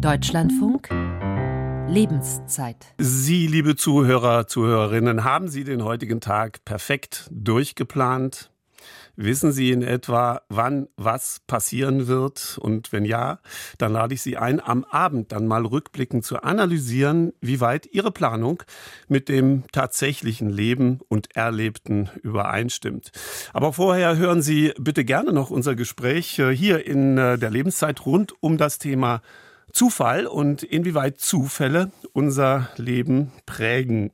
Deutschlandfunk Lebenszeit. Sie, liebe Zuhörer, Zuhörerinnen, haben Sie den heutigen Tag perfekt durchgeplant? Wissen Sie in etwa, wann was passieren wird? Und wenn ja, dann lade ich Sie ein, am Abend dann mal rückblickend zu analysieren, wie weit Ihre Planung mit dem tatsächlichen Leben und Erlebten übereinstimmt. Aber vorher hören Sie bitte gerne noch unser Gespräch äh, hier in äh, der Lebenszeit rund um das Thema Zufall und inwieweit Zufälle unser Leben prägen.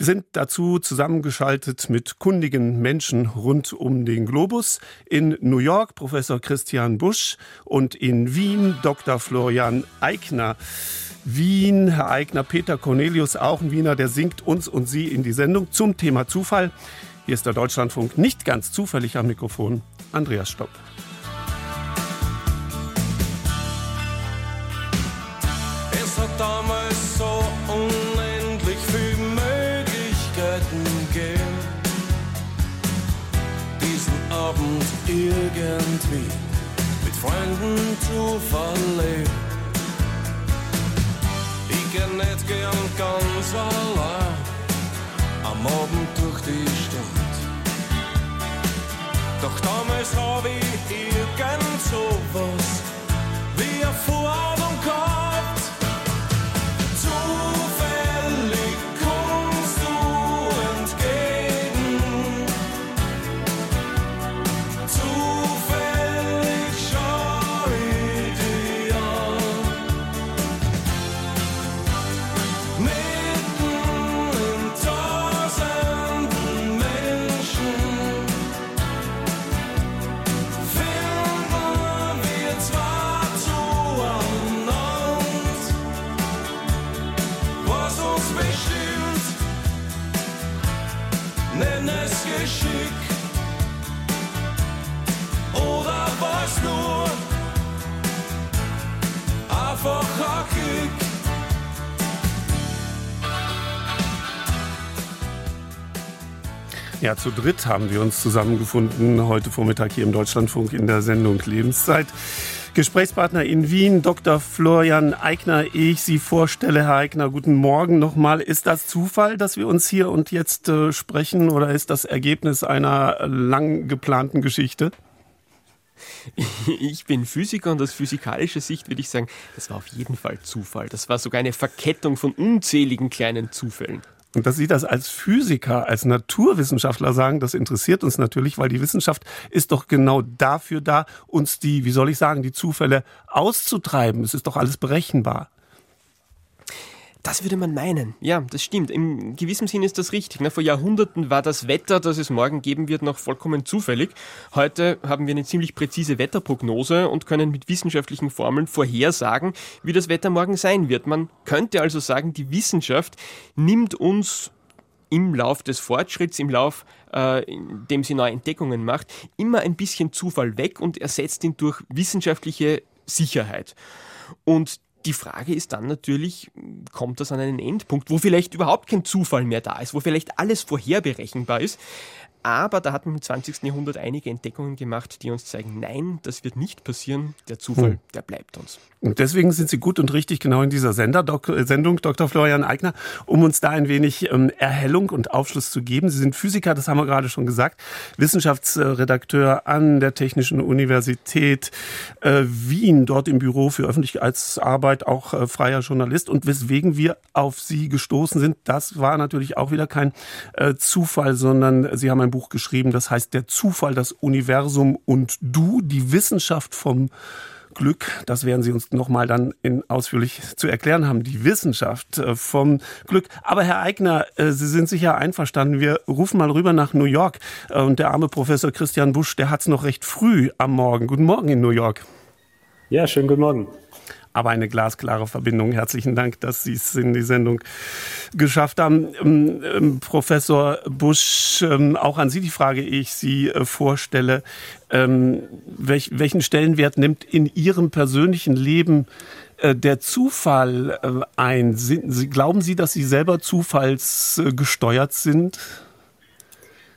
Wir sind dazu zusammengeschaltet mit kundigen Menschen rund um den Globus. In New York Professor Christian Busch und in Wien Dr. Florian Eigner. Wien, Herr Eigner, Peter Cornelius, auch ein Wiener, der singt uns und Sie in die Sendung zum Thema Zufall. Hier ist der Deutschlandfunk nicht ganz zufällig am Mikrofon. Andreas Stopp. Damals so unendlich viel Möglichkeiten gegeben, diesen Abend irgendwie mit Freunden zu verleben. Ich geh nicht gern ganz allein am Abend durch die Stadt. Doch damals hab ich Ja, zu dritt haben wir uns zusammengefunden heute Vormittag hier im Deutschlandfunk in der Sendung Lebenszeit. Gesprächspartner in Wien, Dr. Florian Eigner. Ehe ich Sie vorstelle, Herr Eigner, guten Morgen nochmal. Ist das Zufall, dass wir uns hier und jetzt äh, sprechen oder ist das Ergebnis einer lang geplanten Geschichte? Ich bin Physiker und aus physikalischer Sicht würde ich sagen, das war auf jeden Fall Zufall. Das war sogar eine Verkettung von unzähligen kleinen Zufällen. Und dass Sie das als Physiker, als Naturwissenschaftler sagen, das interessiert uns natürlich, weil die Wissenschaft ist doch genau dafür da, uns die, wie soll ich sagen, die Zufälle auszutreiben. Es ist doch alles berechenbar. Das würde man meinen. Ja, das stimmt. Im gewissen Sinn ist das richtig. Na, vor Jahrhunderten war das Wetter, das es morgen geben wird, noch vollkommen zufällig. Heute haben wir eine ziemlich präzise Wetterprognose und können mit wissenschaftlichen Formeln vorhersagen, wie das Wetter morgen sein wird. Man könnte also sagen, die Wissenschaft nimmt uns im Lauf des Fortschritts, im Lauf, äh, in dem sie neue Entdeckungen macht, immer ein bisschen Zufall weg und ersetzt ihn durch wissenschaftliche Sicherheit. Und die Frage ist dann natürlich, kommt das an einen Endpunkt, wo vielleicht überhaupt kein Zufall mehr da ist, wo vielleicht alles vorherberechenbar ist. Aber da hat man im 20. Jahrhundert einige Entdeckungen gemacht, die uns zeigen, nein, das wird nicht passieren. Der Zufall, Hm. der bleibt uns. Und deswegen sind Sie gut und richtig genau in dieser Sender, Dok äh, Sendung, Dr. Florian Eigner, um uns da ein wenig ähm, Erhellung und Aufschluss zu geben. Sie sind Physiker, das haben wir gerade schon gesagt, Wissenschaftsredakteur an der Technischen Universität äh, Wien, dort im Büro für Öffentlichkeitsarbeit, auch äh, freier Journalist. Und weswegen wir auf Sie gestoßen sind, das war natürlich auch wieder kein äh, Zufall, sondern Sie haben ein Buch geschrieben, das heißt Der Zufall, das Universum und du, die Wissenschaft vom Glück, das werden Sie uns nochmal dann in ausführlich zu erklären haben, die Wissenschaft äh, vom Glück. Aber Herr Eigner, äh, Sie sind sicher einverstanden. Wir rufen mal rüber nach New York. Äh, Und der arme Professor Christian Busch, der hat es noch recht früh am Morgen. Guten Morgen in New York. Ja, schönen guten Morgen. Aber eine glasklare Verbindung. Herzlichen Dank, dass Sie es in die Sendung geschafft haben. Ähm, ähm, Professor Busch, ähm, auch an Sie die Frage, ich Sie äh, vorstelle. Ähm, welch, welchen Stellenwert nimmt in Ihrem persönlichen Leben äh, der Zufall äh, ein? Sie, glauben Sie, dass Sie selber zufallsgesteuert sind?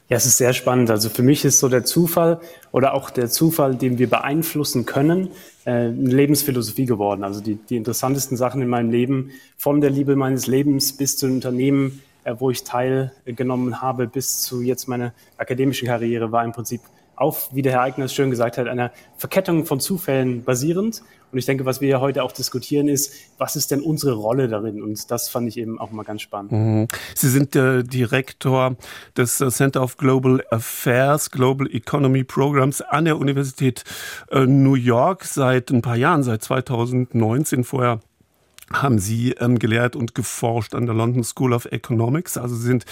Ja, es ist sehr spannend. Also für mich ist so der Zufall oder auch der Zufall, den wir beeinflussen können, äh, eine Lebensphilosophie geworden. Also die, die interessantesten Sachen in meinem Leben, von der Liebe meines Lebens bis zu Unternehmen, äh, wo ich teilgenommen habe, bis zu jetzt meiner akademischen Karriere, war im Prinzip auf, wie der Herr Eigner es schön gesagt hat, einer Verkettung von Zufällen basierend. Und ich denke, was wir heute auch diskutieren, ist, was ist denn unsere Rolle darin? Und das fand ich eben auch mal ganz spannend. Mhm. Sie sind der Direktor des Center of Global Affairs, Global Economy Programs an der Universität äh, New York seit ein paar Jahren, seit 2019 vorher haben Sie ähm, gelehrt und geforscht an der London School of Economics. Also Sie sind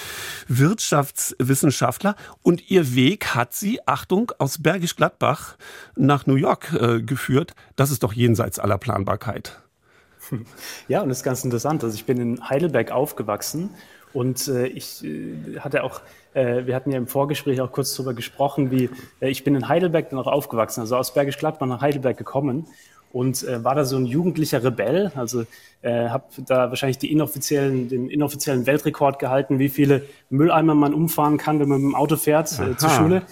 Wirtschaftswissenschaftler und Ihr Weg hat Sie, Achtung, aus Bergisch Gladbach nach New York äh, geführt. Das ist doch jenseits aller Planbarkeit. Ja, und das ist ganz interessant. Also ich bin in Heidelberg aufgewachsen und äh, ich äh, hatte auch, äh, wir hatten ja im Vorgespräch auch kurz darüber gesprochen, wie äh, ich bin in Heidelberg dann auch aufgewachsen, also aus Bergisch Gladbach nach Heidelberg gekommen und äh, war da so ein jugendlicher Rebell. Also äh, habe da wahrscheinlich die inoffiziellen, den inoffiziellen Weltrekord gehalten, wie viele Mülleimer man umfahren kann, wenn man mit dem Auto fährt äh, zur Schule.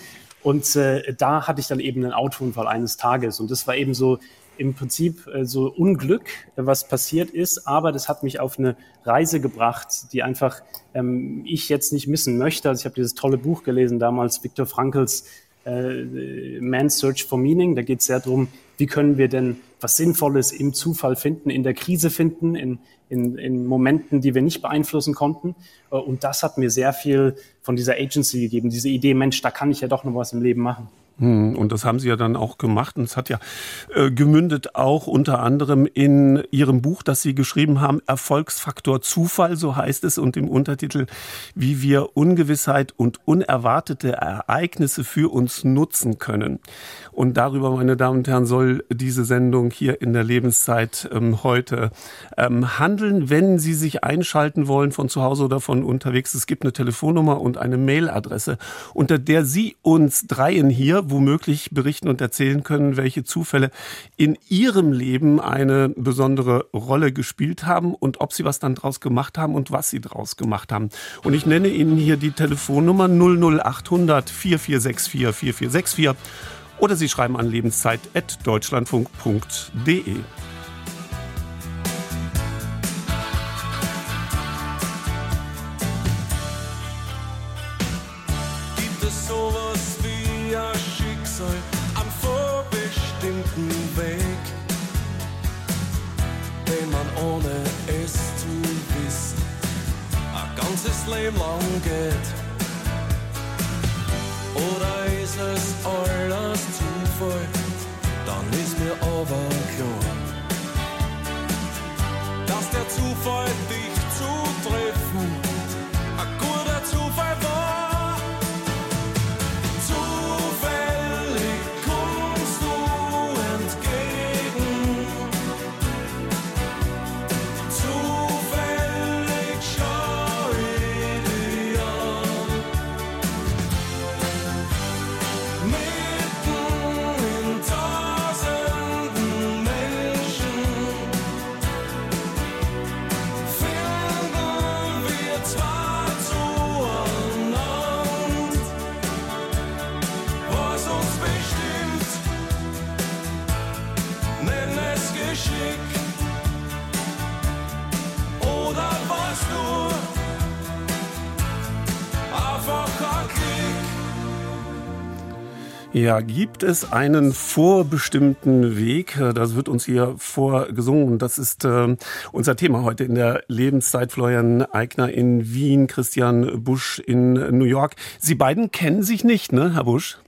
Und äh, da hatte ich dann eben einen Autounfall eines Tages. Und das war eben so im Prinzip äh, so Unglück, äh, was passiert ist. Aber das hat mich auf eine Reise gebracht, die einfach ähm, ich jetzt nicht missen möchte. Also ich habe dieses tolle Buch gelesen damals, Viktor Frankls äh, Man's Search for Meaning. Da geht es sehr darum, wie können wir denn was Sinnvolles im Zufall finden, in der Krise finden, in, in, in Momenten, die wir nicht beeinflussen konnten. Äh, und das hat mir sehr viel von dieser Agency gegeben, diese Idee, Mensch, da kann ich ja doch noch was im Leben machen. Hm, und das haben Sie ja dann auch gemacht. Und es hat ja äh, gemündet auch unter anderem in Ihrem Buch, das Sie geschrieben haben, Erfolgsfaktor Zufall, so heißt es, und im Untertitel, wie wir Ungewissheit und unerwartete Ereignisse für uns nutzen können. Und darüber, meine Damen und Herren, soll diese Sendung hier in der Lebenszeit ähm, heute ähm, handeln. Wenn Sie sich einschalten wollen von zu Hause oder von unterwegs, es gibt eine Telefonnummer und eine Mailadresse, unter der Sie uns dreien hier womöglich berichten und erzählen können, welche Zufälle in ihrem Leben eine besondere Rolle gespielt haben und ob sie was dann draus gemacht haben und was sie draus gemacht haben. Und ich nenne Ihnen hier die Telefonnummer 00800 4464 4464 oder Sie schreiben an lebenszeit.deutschlandfunk.de. Leben lang geht? Ja, gibt es einen vorbestimmten Weg? Das wird uns hier vorgesungen. Das ist äh, unser Thema heute in der Lebenszeit. Florian Eigner in Wien, Christian Busch in New York. Sie beiden kennen sich nicht, ne, Herr Busch?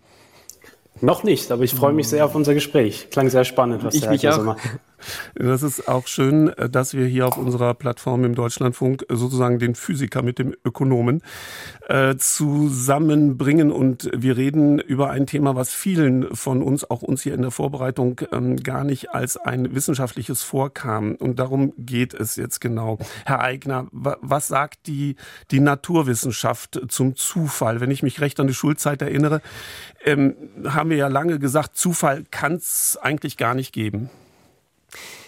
Noch nicht, aber ich freue mich sehr auf unser Gespräch. Klang sehr spannend, was ich der mich auch. so macht. Das ist auch schön, dass wir hier auf unserer Plattform im Deutschlandfunk sozusagen den Physiker mit dem Ökonomen äh, zusammenbringen. Und wir reden über ein Thema, was vielen von uns, auch uns hier in der Vorbereitung, ähm, gar nicht als ein wissenschaftliches vorkam. Und darum geht es jetzt genau. Herr Eigner, was sagt die, die Naturwissenschaft zum Zufall? Wenn ich mich recht an die Schulzeit erinnere, ähm, haben wir ja lange gesagt, Zufall kann es eigentlich gar nicht geben.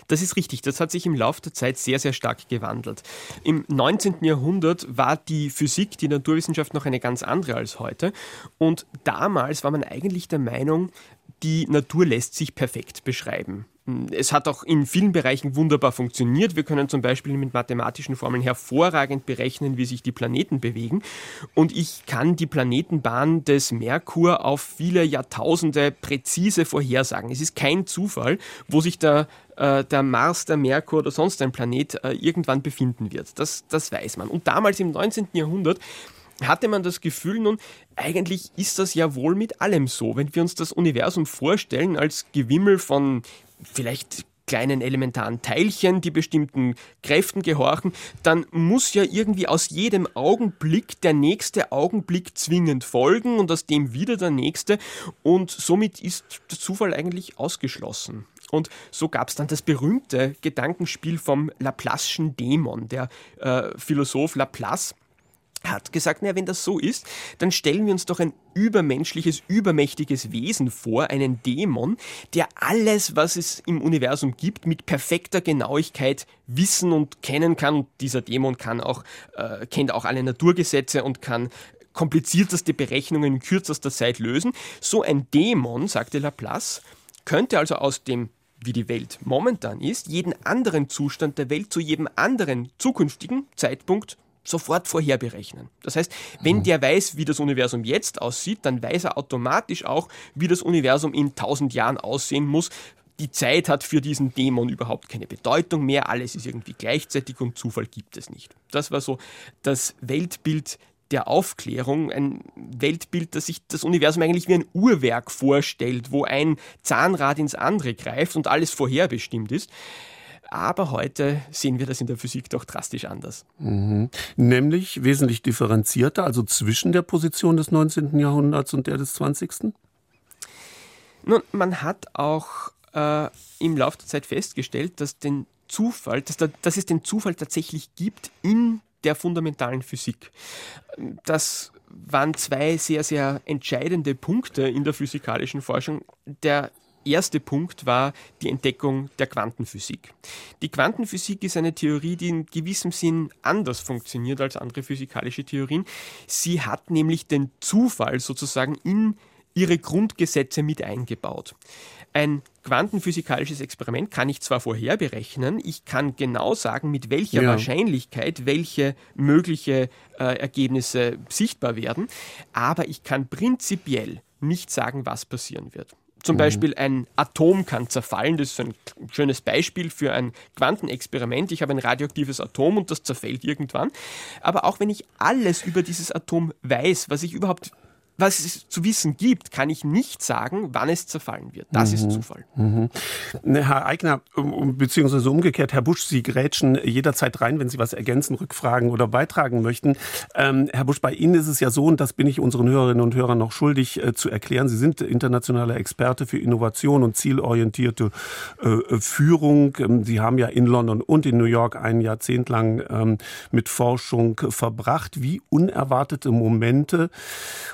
Das ist richtig. Das hat sich im Laufe der Zeit sehr, sehr stark gewandelt. Im 19. Jahrhundert war die Physik, die Naturwissenschaft noch eine ganz andere als heute. Und damals war man eigentlich der Meinung, die Natur lässt sich perfekt beschreiben. Es hat auch in vielen Bereichen wunderbar funktioniert. Wir können zum Beispiel mit mathematischen Formeln hervorragend berechnen, wie sich die Planeten bewegen. Und ich kann die Planetenbahn des Merkur auf viele Jahrtausende präzise vorhersagen. Es ist kein Zufall, wo sich der, äh, der Mars, der Merkur oder sonst ein Planet äh, irgendwann befinden wird. Das, das weiß man. Und damals im 19. Jahrhundert hatte man das Gefühl, nun, eigentlich ist das ja wohl mit allem so. Wenn wir uns das Universum vorstellen als Gewimmel von vielleicht kleinen elementaren Teilchen, die bestimmten Kräften gehorchen, dann muss ja irgendwie aus jedem Augenblick der nächste Augenblick zwingend folgen und aus dem wieder der nächste und somit ist der Zufall eigentlich ausgeschlossen. Und so gab es dann das berühmte Gedankenspiel vom Laplace'schen Dämon. Der äh, Philosoph Laplace hat gesagt, naja, wenn das so ist, dann stellen wir uns doch ein übermenschliches, übermächtiges Wesen vor, einen Dämon, der alles, was es im Universum gibt, mit perfekter Genauigkeit wissen und kennen kann. Und dieser Dämon kann auch, äh, kennt auch alle Naturgesetze und kann komplizierteste Berechnungen in kürzester Zeit lösen. So ein Dämon, sagte Laplace, könnte also aus dem wie die Welt momentan ist, jeden anderen Zustand der Welt zu jedem anderen zukünftigen Zeitpunkt sofort vorherberechnen. Das heißt, wenn mhm. der weiß, wie das Universum jetzt aussieht, dann weiß er automatisch auch, wie das Universum in tausend Jahren aussehen muss. Die Zeit hat für diesen Dämon überhaupt keine Bedeutung mehr, alles ist irgendwie gleichzeitig und Zufall gibt es nicht. Das war so das Weltbild der Aufklärung, ein Weltbild, das sich das Universum eigentlich wie ein Uhrwerk vorstellt, wo ein Zahnrad ins andere greift und alles vorherbestimmt ist. Aber heute sehen wir das in der Physik doch drastisch anders. Mhm. Nämlich wesentlich differenzierter, also zwischen der Position des 19. Jahrhunderts und der des 20. Nun, man hat auch äh, im Laufe der Zeit festgestellt, dass, den Zufall, dass, da, dass es den Zufall tatsächlich gibt in der fundamentalen Physik. Das waren zwei sehr, sehr entscheidende Punkte in der physikalischen Forschung. Der erste Punkt war die Entdeckung der Quantenphysik. Die Quantenphysik ist eine Theorie, die in gewissem Sinn anders funktioniert als andere physikalische Theorien. Sie hat nämlich den Zufall sozusagen in ihre Grundgesetze mit eingebaut. Ein quantenphysikalisches Experiment kann ich zwar vorher berechnen, ich kann genau sagen, mit welcher ja. Wahrscheinlichkeit welche mögliche äh, Ergebnisse sichtbar werden, aber ich kann prinzipiell nicht sagen, was passieren wird. Zum mhm. Beispiel ein Atom kann zerfallen. Das ist ein schönes Beispiel für ein Quantenexperiment. Ich habe ein radioaktives Atom und das zerfällt irgendwann. Aber auch wenn ich alles über dieses Atom weiß, was ich überhaupt was es zu wissen gibt, kann ich nicht sagen, wann es zerfallen wird. Das mhm. ist Zufall. Mhm. Ne, Herr Eigner, beziehungsweise umgekehrt, Herr Busch, Sie grätschen jederzeit rein, wenn Sie was ergänzen, rückfragen oder beitragen möchten. Ähm, Herr Busch, bei Ihnen ist es ja so, und das bin ich unseren Hörerinnen und Hörern noch schuldig äh, zu erklären, Sie sind internationaler Experte für Innovation und zielorientierte äh, Führung. Ähm, Sie haben ja in London und in New York ein Jahrzehnt lang ähm, mit Forschung verbracht. Wie unerwartete Momente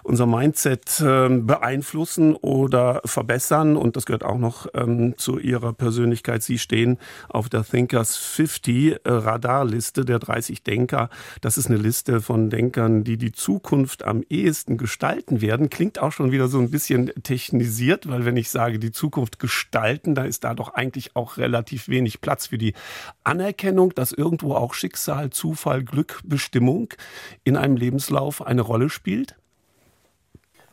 unser Mindset ähm, beeinflussen oder verbessern. Und das gehört auch noch ähm, zu Ihrer Persönlichkeit. Sie stehen auf der Thinkers 50 äh, Radarliste der 30 Denker. Das ist eine Liste von Denkern, die die Zukunft am ehesten gestalten werden. Klingt auch schon wieder so ein bisschen technisiert, weil wenn ich sage, die Zukunft gestalten, da ist da doch eigentlich auch relativ wenig Platz für die Anerkennung, dass irgendwo auch Schicksal, Zufall, Glück, Bestimmung in einem Lebenslauf eine Rolle spielt?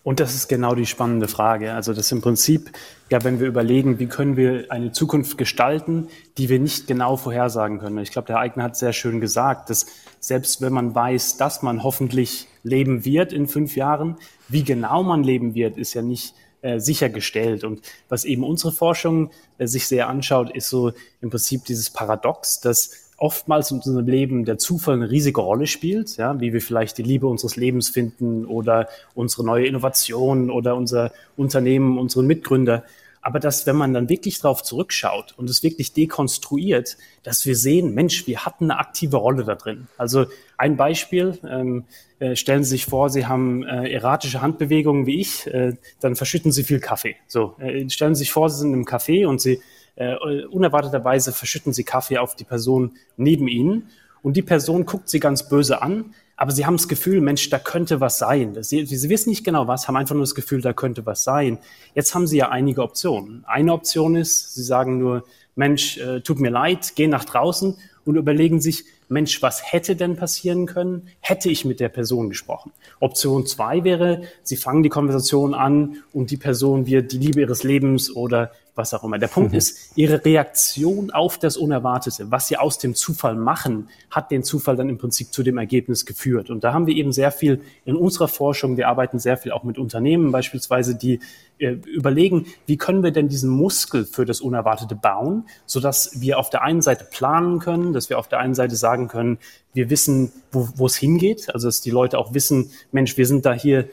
Und das ist genau die spannende Frage. Also das im Prinzip, ja, wenn wir überlegen, wie können wir eine Zukunft gestalten, die wir nicht genau vorhersagen können. Ich glaube, der Eigner hat sehr schön gesagt, dass selbst wenn man weiß, dass man hoffentlich leben wird in fünf Jahren, wie genau man leben wird, ist ja nicht äh, sichergestellt. Und was eben unsere Forschung äh, sich sehr anschaut, ist so im Prinzip dieses Paradox, dass oftmals in unserem Leben der Zufall eine riesige Rolle spielt, ja, wie wir vielleicht die Liebe unseres Lebens finden oder unsere neue Innovation oder unser Unternehmen, unseren Mitgründer. Aber dass, wenn man dann wirklich darauf zurückschaut und es wirklich dekonstruiert, dass wir sehen, Mensch, wir hatten eine aktive Rolle da drin. Also ein Beispiel, ähm, äh, stellen Sie sich vor, Sie haben äh, erratische Handbewegungen wie ich, äh, dann verschütten Sie viel Kaffee. So, äh, stellen Sie sich vor, Sie sind im Café und Sie unerwarteterweise verschütten Sie Kaffee auf die Person neben Ihnen und die Person guckt Sie ganz böse an, aber Sie haben das Gefühl, Mensch, da könnte was sein. Sie, Sie wissen nicht genau was, haben einfach nur das Gefühl, da könnte was sein. Jetzt haben Sie ja einige Optionen. Eine Option ist, Sie sagen nur, Mensch, äh, tut mir leid, gehen nach draußen und überlegen sich, Mensch, was hätte denn passieren können? Hätte ich mit der Person gesprochen? Option zwei wäre, Sie fangen die Konversation an und die Person wird die Liebe Ihres Lebens oder was auch immer. Der Punkt mhm. ist, Ihre Reaktion auf das Unerwartete, was Sie aus dem Zufall machen, hat den Zufall dann im Prinzip zu dem Ergebnis geführt. Und da haben wir eben sehr viel in unserer Forschung, wir arbeiten sehr viel auch mit Unternehmen beispielsweise, die äh, überlegen, wie können wir denn diesen Muskel für das Unerwartete bauen, sodass wir auf der einen Seite planen können, dass wir auf der einen Seite sagen können, wir wissen, wo, wo es hingeht, also dass die Leute auch wissen, Mensch, wir sind da hier,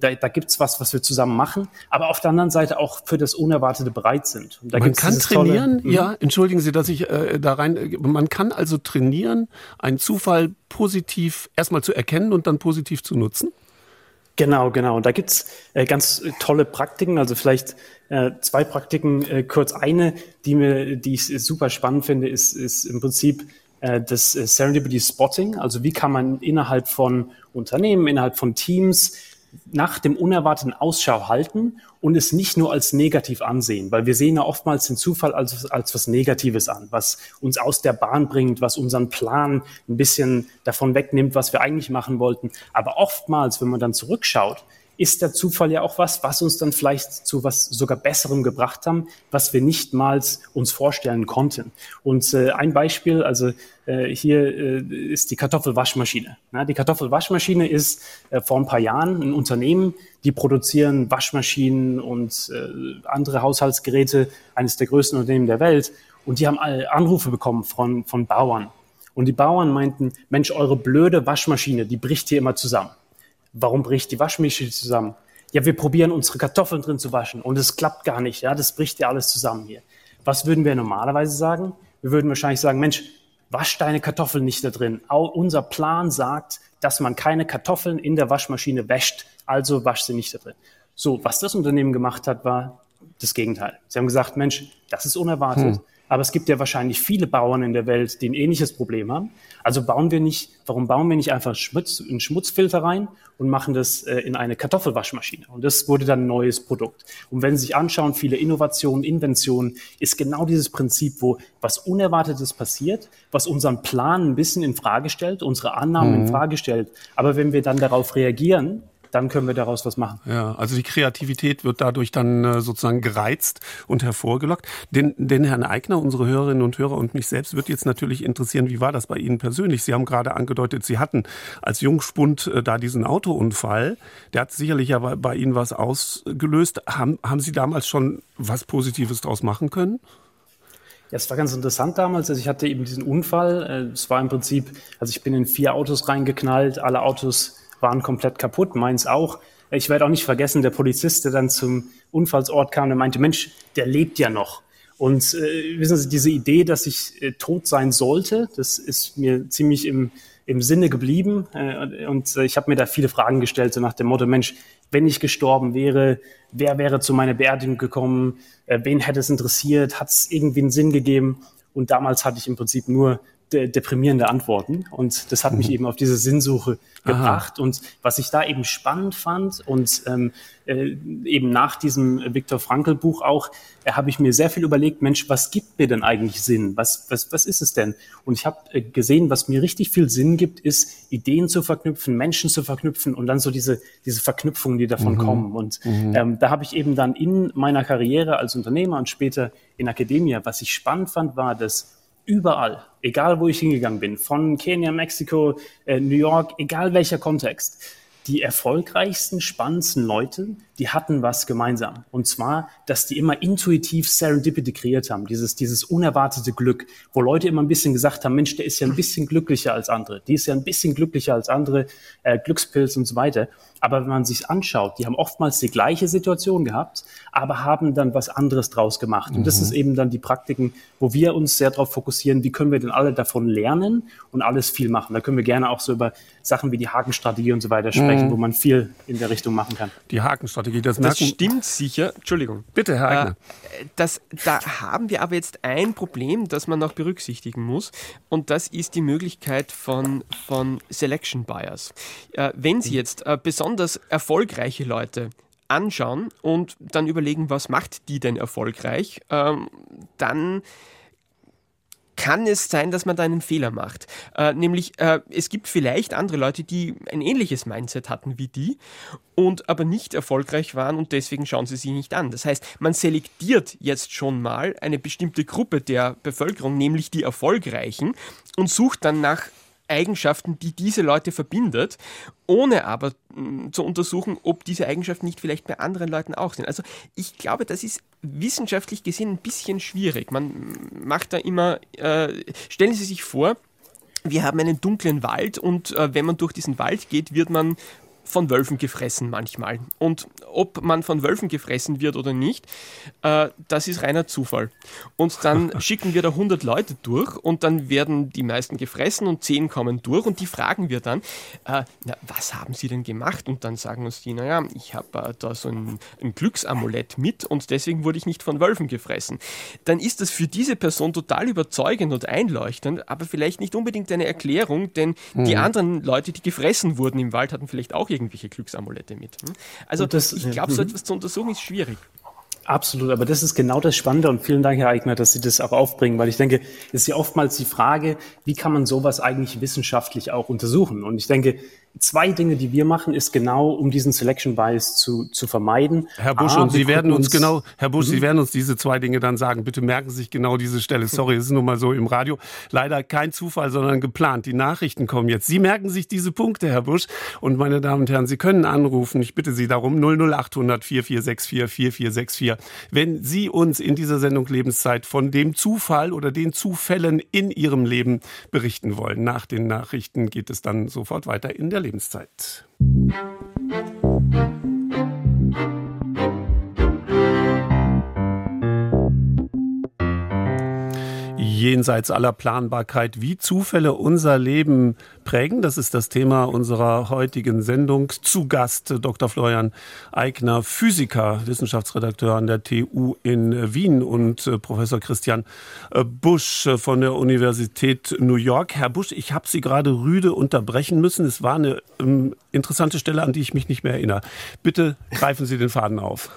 da, da gibt's was, was wir zusammen machen, aber auf der anderen Seite auch für das Unerwartete bereit sind. man kann trainieren, tolle, ja, entschuldigen Sie, dass ich äh, da rein, man kann also trainieren, einen Zufall positiv erstmal zu erkennen und dann positiv zu nutzen? Genau, genau. Und da gibt's äh, ganz tolle Praktiken. Also vielleicht äh, zwei Praktiken. Äh, kurz eine, die mir, die ich super spannend finde, ist, ist im Prinzip äh, das äh, Serendipity Spotting. Also wie kann man innerhalb von Unternehmen, innerhalb von Teams nach dem Unerwarteten Ausschau halten und es nicht nur als negativ ansehen, weil wir sehen ja oftmals den Zufall als, als was Negatives an, was uns aus der Bahn bringt, was unseren Plan ein bisschen davon wegnimmt, was wir eigentlich machen wollten. Aber oftmals, wenn man dann zurückschaut, ist der Zufall ja auch was, was uns dann vielleicht zu was sogar Besserem gebracht haben, was wir nicht mal uns vorstellen konnten. Und äh, ein Beispiel, also äh, hier äh, ist die Kartoffelwaschmaschine. Na, die Kartoffelwaschmaschine ist äh, vor ein paar Jahren ein Unternehmen, die produzieren Waschmaschinen und äh, andere Haushaltsgeräte, eines der größten Unternehmen der Welt. Und die haben alle Anrufe bekommen von, von Bauern. Und die Bauern meinten, Mensch, eure blöde Waschmaschine, die bricht hier immer zusammen. Warum bricht die Waschmaschine zusammen? Ja, wir probieren unsere Kartoffeln drin zu waschen und es klappt gar nicht. Ja, das bricht ja alles zusammen hier. Was würden wir normalerweise sagen? Wir würden wahrscheinlich sagen, Mensch, wasch deine Kartoffeln nicht da drin. Auch unser Plan sagt, dass man keine Kartoffeln in der Waschmaschine wäscht, also wasch sie nicht da drin. So, was das Unternehmen gemacht hat, war das Gegenteil. Sie haben gesagt, Mensch, das ist unerwartet. Hm. Aber es gibt ja wahrscheinlich viele Bauern in der Welt, die ein ähnliches Problem haben. Also bauen wir nicht, warum bauen wir nicht einfach Schmutz, einen Schmutzfilter rein und machen das äh, in eine Kartoffelwaschmaschine? Und das wurde dann ein neues Produkt. Und wenn Sie sich anschauen, viele Innovationen, Inventionen, ist genau dieses Prinzip, wo was Unerwartetes passiert, was unseren Plan ein bisschen in Frage stellt, unsere Annahmen mhm. in Frage stellt. Aber wenn wir dann darauf reagieren, dann können wir daraus was machen. Ja, also die Kreativität wird dadurch dann äh, sozusagen gereizt und hervorgelockt. Den, den Herrn Eigner, unsere Hörerinnen und Hörer und mich selbst wird jetzt natürlich interessieren, wie war das bei Ihnen persönlich? Sie haben gerade angedeutet, Sie hatten als Jungspund äh, da diesen Autounfall. Der hat sicherlich ja bei, Ihnen was ausgelöst. Haben, haben Sie damals schon was Positives daraus machen können? Ja, es war ganz interessant damals. Also ich hatte eben diesen Unfall. Äh, es war im Prinzip, also ich bin in vier Autos reingeknallt. Alle Autos waren komplett kaputt, meins auch. Ich werde auch nicht vergessen, der Polizist, der dann zum Unfallsort kam, der meinte, Mensch, der lebt ja noch. Und äh, wissen Sie, diese Idee, dass ich äh, tot sein sollte, das ist mir ziemlich im, im Sinne geblieben. Äh, und ich habe mir da viele Fragen gestellt, so nach dem Motto, Mensch, wenn ich gestorben wäre, wer wäre zu meiner Beerdigung gekommen, äh, wen hätte es interessiert, hat es irgendwie einen Sinn gegeben? Und damals hatte ich im Prinzip nur de deprimierende Antworten. Und das hat mich mhm. eben auf diese Sinnsuche gebracht. Aha. Und was ich da eben spannend fand und ähm, äh, eben nach diesem Viktor Frankl Buch auch, äh, habe ich mir sehr viel überlegt, Mensch, was gibt mir denn eigentlich Sinn? Was, was, was ist es denn? Und ich habe äh, gesehen, was mir richtig viel Sinn gibt, ist Ideen zu verknüpfen, Menschen zu verknüpfen und dann so diese, diese Verknüpfungen, die davon mhm. kommen. Und mhm. ähm, da habe ich eben dann in meiner Karriere als Unternehmer und später in Akademie, was ich spannend fand, war, dass überall, egal wo ich hingegangen bin, von Kenia, Mexiko, äh, New York, egal welcher Kontext, die erfolgreichsten, spannendsten Leute, die hatten was gemeinsam. Und zwar, dass die immer intuitiv Serendipity kreiert haben, dieses, dieses unerwartete Glück, wo Leute immer ein bisschen gesagt haben, Mensch, der ist ja ein bisschen glücklicher als andere, die ist ja ein bisschen glücklicher als andere, äh, Glückspilz und so weiter. Aber wenn man sich anschaut, die haben oftmals die gleiche Situation gehabt, aber haben dann was anderes draus gemacht. Und das mhm. ist eben dann die Praktiken, wo wir uns sehr darauf fokussieren, wie können wir denn alle davon lernen und alles viel machen. Da können wir gerne auch so über Sachen wie die Hakenstrategie und so weiter sprechen. Bereichen, wo man viel in der Richtung machen kann. Die Hakenstrategie, das, Das stimmt sicher. Entschuldigung. Bitte, Herr Eigner. Äh, das, da haben wir aber jetzt ein Problem, das man noch berücksichtigen muss. Und das ist die Möglichkeit von, von Selection Bias. Äh, wenn Sie jetzt äh, besonders erfolgreiche Leute anschauen und dann überlegen, was macht die denn erfolgreich, ähm, dann kann es sein, dass man da einen Fehler macht. Äh, nämlich, äh, es gibt vielleicht andere Leute, die ein ähnliches Mindset hatten wie die und aber nicht erfolgreich waren und deswegen schauen sie sich nicht an. Das heißt, man selektiert jetzt schon mal eine bestimmte Gruppe der Bevölkerung, nämlich die Erfolgreichen, und sucht dann nach Eigenschaften, die diese Leute verbindet, ohne aber mh, zu untersuchen, ob diese Eigenschaften nicht vielleicht bei anderen Leuten auch sind. Also ich glaube, das ist wissenschaftlich gesehen ein bisschen schwierig. Man macht da immer, äh, stellen Sie sich vor, wir haben einen dunklen Wald und äh, wenn man durch diesen Wald geht, wird man von Wölfen gefressen manchmal. Und ob man von Wölfen gefressen wird oder nicht, äh, das ist reiner Zufall. Und dann schicken wir da 100 Leute durch und dann werden die meisten gefressen und 10 kommen durch und die fragen wir dann, äh, na, was haben sie denn gemacht? Und dann sagen uns die, naja, ich habe äh, da so ein, ein Glücksamulett mit und deswegen wurde ich nicht von Wölfen gefressen. Dann ist das für diese Person total überzeugend und einleuchtend, aber vielleicht nicht unbedingt eine Erklärung, denn die anderen Leute, die gefressen wurden im Wald, hatten vielleicht auch irgendwelche Glücksamulette mit. hm? Also das- ich glaube, so mhm. etwas zu untersuchen ist schwierig. Absolut, aber das ist genau das Spannende und vielen Dank, Herr Eigner, dass Sie das auch aufbringen, weil ich denke, es ist ja oftmals die Frage, wie kann man sowas eigentlich wissenschaftlich auch untersuchen? Und ich denke, zwei Dinge, die wir machen, ist genau, um diesen Selection Bias zu, zu vermeiden. Herr Busch, A, und Sie werden uns genau, Herr Busch, Sie werden uns diese zwei Dinge dann sagen. Bitte merken Sie sich genau diese Stelle. Sorry, es ist nun mal so im Radio. Leider kein Zufall, sondern geplant. Die Nachrichten kommen jetzt. Sie merken sich diese Punkte, Herr Busch. Und meine Damen und Herren, Sie können anrufen. Ich bitte Sie darum. 00800 4464 4464. Wenn Sie uns in dieser Sendung Lebenszeit von dem Zufall oder den Zufällen in Ihrem Leben berichten wollen. Nach den Nachrichten geht es dann sofort weiter in der Lebenszeit. Jenseits aller Planbarkeit, wie Zufälle unser Leben prägen. Das ist das Thema unserer heutigen Sendung. Zu Gast Dr. Florian Eigner, Physiker, Wissenschaftsredakteur an der TU in Wien und äh, Professor Christian äh, Busch von der Universität New York. Herr Busch, ich habe Sie gerade rüde unterbrechen müssen. Es war eine ähm, interessante Stelle, an die ich mich nicht mehr erinnere. Bitte greifen Sie den Faden auf.